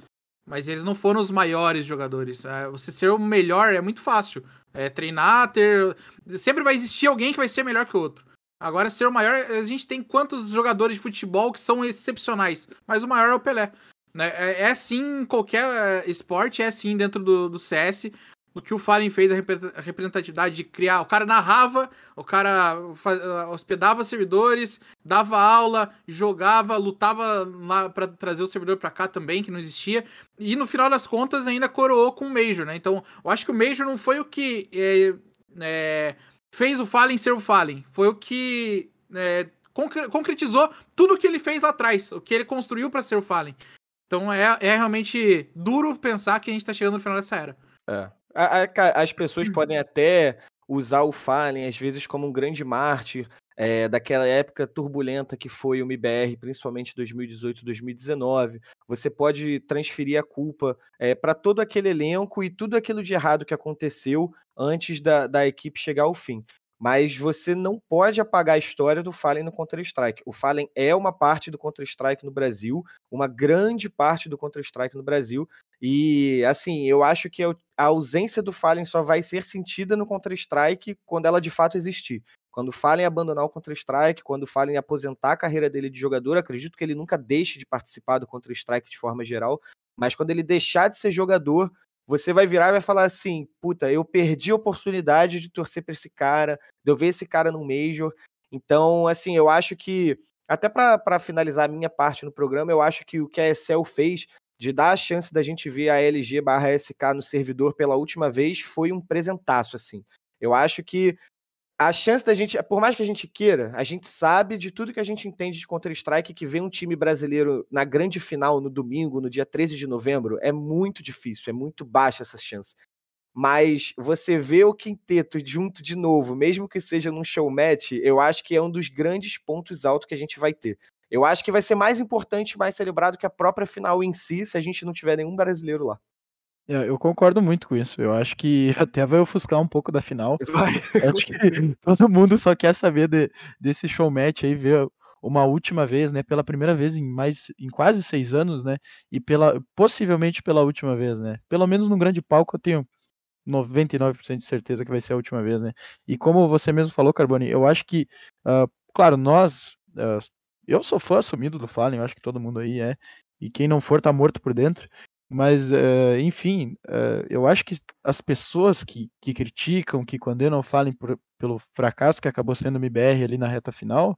Mas eles não foram os maiores jogadores. É, você ser o melhor é muito fácil. É, treinar, ter. Sempre vai existir alguém que vai ser melhor que o outro. Agora, ser o maior, a gente tem quantos jogadores de futebol que são excepcionais, mas o maior é o Pelé. Né? É, é assim em qualquer é, esporte, é assim dentro do, do CS no que o Fallen fez, a representatividade de criar. O cara narrava, o cara ah, hospedava servidores, dava aula, jogava, lutava lá para trazer o servidor para cá também, que não existia. E no final das contas ainda coroou com o Major, né? Então, eu acho que o Major não foi o que é, é, fez o Fallen ser o Fallen, foi o que é, concretizou tudo o que ele fez lá atrás, o que ele construiu para ser o Fallen. Então é, é realmente duro pensar que a gente tá chegando no final dessa era. É, as pessoas podem até usar o Fallen, às vezes, como um grande mártir é, daquela época turbulenta que foi o MIBR, principalmente 2018, 2019. Você pode transferir a culpa é, para todo aquele elenco e tudo aquilo de errado que aconteceu antes da, da equipe chegar ao fim mas você não pode apagar a história do Fallen no Counter-Strike. O Fallen é uma parte do Counter-Strike no Brasil, uma grande parte do Counter-Strike no Brasil, e assim, eu acho que a ausência do Fallen só vai ser sentida no Counter-Strike quando ela de fato existir. Quando o Fallen abandonar o Counter-Strike, quando o Fallen aposentar a carreira dele de jogador, acredito que ele nunca deixe de participar do Counter-Strike de forma geral, mas quando ele deixar de ser jogador, você vai virar e vai falar assim: puta, eu perdi a oportunidade de torcer para esse cara, de eu ver esse cara no Major. Então, assim, eu acho que, até para finalizar a minha parte no programa, eu acho que o que a Excel fez de dar a chance da gente ver a LG barra SK no servidor pela última vez foi um presentaço, assim. Eu acho que a chance da gente, por mais que a gente queira, a gente sabe de tudo que a gente entende de Counter-Strike que vem um time brasileiro na grande final no domingo, no dia 13 de novembro, é muito difícil, é muito baixa essa chance. Mas você vê o quinteto junto de novo, mesmo que seja num show match, eu acho que é um dos grandes pontos altos que a gente vai ter. Eu acho que vai ser mais importante, mais celebrado que a própria final em si, se a gente não tiver nenhum brasileiro lá. É, eu concordo muito com isso. Eu acho que *laughs* até vai ofuscar um pouco da final. *laughs* Vai. Acho que *laughs* todo mundo só quer saber de, desse show match aí, ver uma última vez, né? Pela primeira vez em mais em quase seis anos, né? E pela possivelmente pela última vez, né? Pelo menos no grande palco eu tenho 99% de certeza que vai ser a última vez, né? E como você mesmo falou, Carboni, eu acho que, uh, claro, nós, uh, eu sou fã assumido do Fallen, eu acho que todo mundo aí é, e quem não for tá morto por dentro, mas, uh, enfim, eu acho que as pessoas que, que criticam, que condenam o Fallen por, pelo fracasso que acabou sendo o MBR ali na reta final,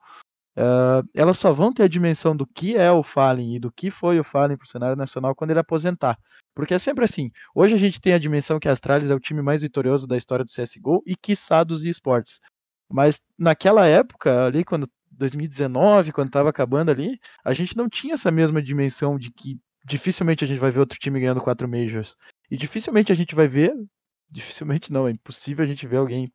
Uh, elas só vão ter a dimensão do que é o Fallen e do que foi o Fallen para o cenário nacional quando ele aposentar. Porque é sempre assim. Hoje a gente tem a dimensão que a Astralis é o time mais vitorioso da história do CSGO e quiçá dos esportes. Mas naquela época, ali, quando 2019, quando estava acabando ali, a gente não tinha essa mesma dimensão de que dificilmente a gente vai ver outro time ganhando quatro Majors. E dificilmente a gente vai ver. Dificilmente não, é impossível a gente ver alguém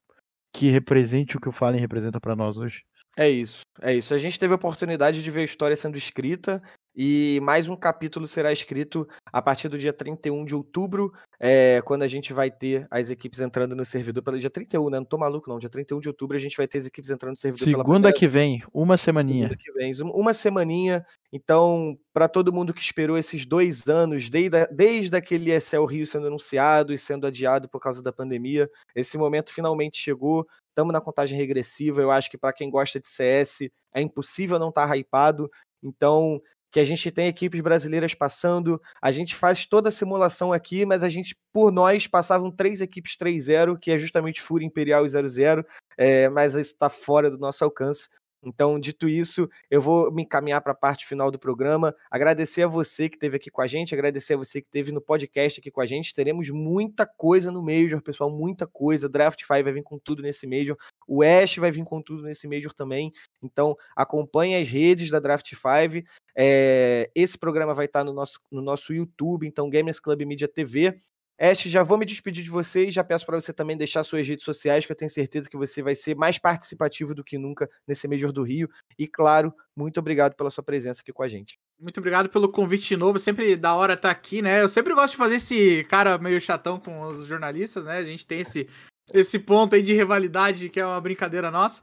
que represente o que o Fallen representa para nós hoje. É isso, é isso. A gente teve a oportunidade de ver a história sendo escrita e mais um capítulo será escrito a partir do dia 31 de outubro, é, quando a gente vai ter as equipes entrando no servidor pelo dia 31, né? Não tô maluco, não. Dia 31 de outubro a gente vai ter as equipes entrando no servidor Segunda que vem, uma semaninha. Segunda que vem, uma semaninha. Então, para todo mundo que esperou esses dois anos, desde, desde aquele ESL Rio sendo anunciado e sendo adiado por causa da pandemia, esse momento finalmente chegou. Estamos na contagem regressiva. Eu acho que para quem gosta de CS é impossível não estar tá hypado. Então, que a gente tem equipes brasileiras passando, a gente faz toda a simulação aqui, mas a gente, por nós, passavam três equipes 3-0, que é justamente Fúria Imperial e 0-0, é, mas isso está fora do nosso alcance. Então, dito isso, eu vou me encaminhar para a parte final do programa. Agradecer a você que esteve aqui com a gente, agradecer a você que esteve no podcast aqui com a gente. Teremos muita coisa no Major, pessoal, muita coisa. Draft 5 vai vir com tudo nesse Major. O Ash vai vir com tudo nesse Major também. Então, acompanhe as redes da Draft 5. É, esse programa vai estar no nosso, no nosso YouTube, então Gamers Club Media TV. Ash, já vou me despedir de você e já peço para você também deixar suas redes sociais, que eu tenho certeza que você vai ser mais participativo do que nunca nesse Major do Rio. E, claro, muito obrigado pela sua presença aqui com a gente. Muito obrigado pelo convite de novo. Sempre da hora estar tá aqui, né? Eu sempre gosto de fazer esse cara meio chatão com os jornalistas, né? A gente tem esse, esse ponto aí de rivalidade que é uma brincadeira nossa.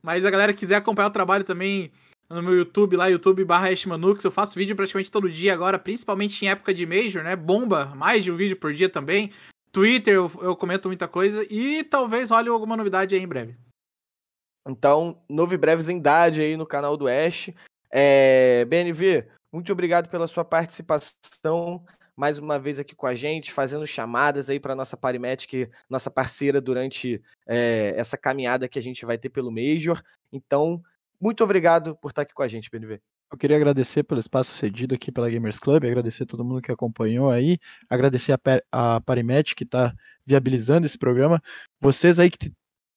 Mas a galera quiser acompanhar o trabalho também no meu YouTube lá, YouTube barra Eu faço vídeo praticamente todo dia agora, principalmente em época de Major, né? Bomba, mais de um vídeo por dia também. Twitter eu, eu comento muita coisa e talvez role alguma novidade aí em breve. Então, novidades em idade aí no canal do Ash. É, BNV, muito obrigado pela sua participação mais uma vez aqui com a gente, fazendo chamadas aí para nossa Parimatic, nossa parceira durante é, essa caminhada que a gente vai ter pelo Major. Então, muito obrigado por estar aqui com a gente, BNV. Eu queria agradecer pelo espaço cedido aqui pela Gamers Club, agradecer todo mundo que acompanhou aí, agradecer a, a Parimet que está viabilizando esse programa. Vocês aí que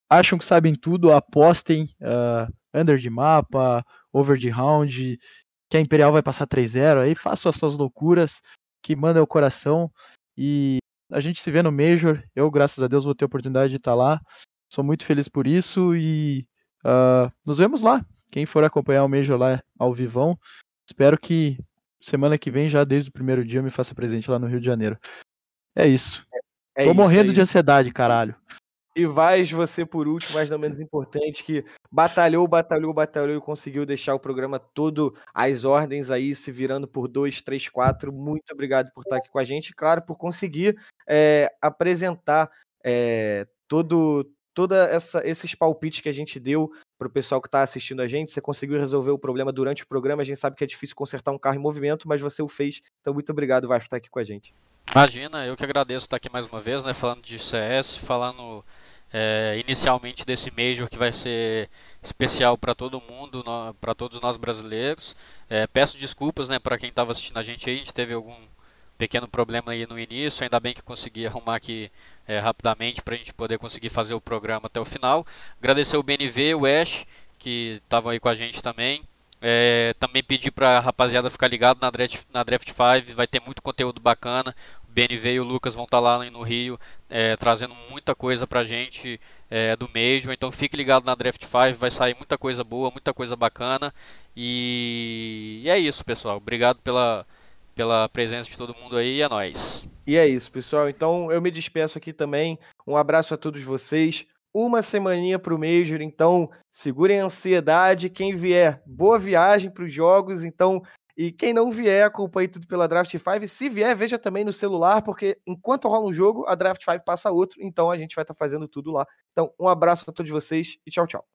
acham que sabem tudo, apostem uh, under de mapa, over de round, que a Imperial vai passar 3-0 aí, façam as suas loucuras, que mandem o coração e a gente se vê no Major. Eu, graças a Deus, vou ter a oportunidade de estar lá. Sou muito feliz por isso e uh, nos vemos lá. Quem for acompanhar o Major lá ao vivão, espero que semana que vem, já desde o primeiro dia, me faça presente lá no Rio de Janeiro. É isso. É Tô isso, morrendo é de ansiedade, caralho. E vais você por último, mas não menos importante, que batalhou, batalhou, batalhou e conseguiu deixar o programa todo às ordens aí, se virando por dois, três, quatro. Muito obrigado por estar aqui com a gente, claro, por conseguir é, apresentar é, todo, toda essa esses palpites que a gente deu para o pessoal que está assistindo a gente. Você conseguiu resolver o problema durante o programa. A gente sabe que é difícil consertar um carro em movimento, mas você o fez. Então, muito obrigado, Vasco, por estar aqui com a gente. Imagina, eu que agradeço estar aqui mais uma vez, né? Falando de CS, falando é, inicialmente desse Major que vai ser especial para todo mundo, para todos nós brasileiros. É, peço desculpas, né, para quem estava assistindo a gente aí. A gente teve algum pequeno problema aí no início, ainda bem que consegui arrumar aqui é, rapidamente para a gente poder conseguir fazer o programa até o final. Agradecer o BNV, o Ash, que estavam aí com a gente também. É, também pedir para a rapaziada ficar ligado na Draft, na Draft 5, vai ter muito conteúdo bacana. O BNV e o Lucas vão estar tá lá no Rio é, trazendo muita coisa para a gente do Major. Então fique ligado na Draft 5, vai sair muita coisa boa, muita coisa bacana. E, e é isso, pessoal. Obrigado pela, pela presença de todo mundo aí. É nóis. E é isso, pessoal. Então eu me despeço aqui também. Um abraço a todos vocês. Uma semaninha para o Major, então segurem a ansiedade. Quem vier, boa viagem para os jogos. Então E quem não vier, acompanhe tudo pela Draft 5. Se vier, veja também no celular, porque enquanto rola um jogo, a Draft 5 passa outro. Então a gente vai estar tá fazendo tudo lá. Então, um abraço para todos vocês e tchau, tchau.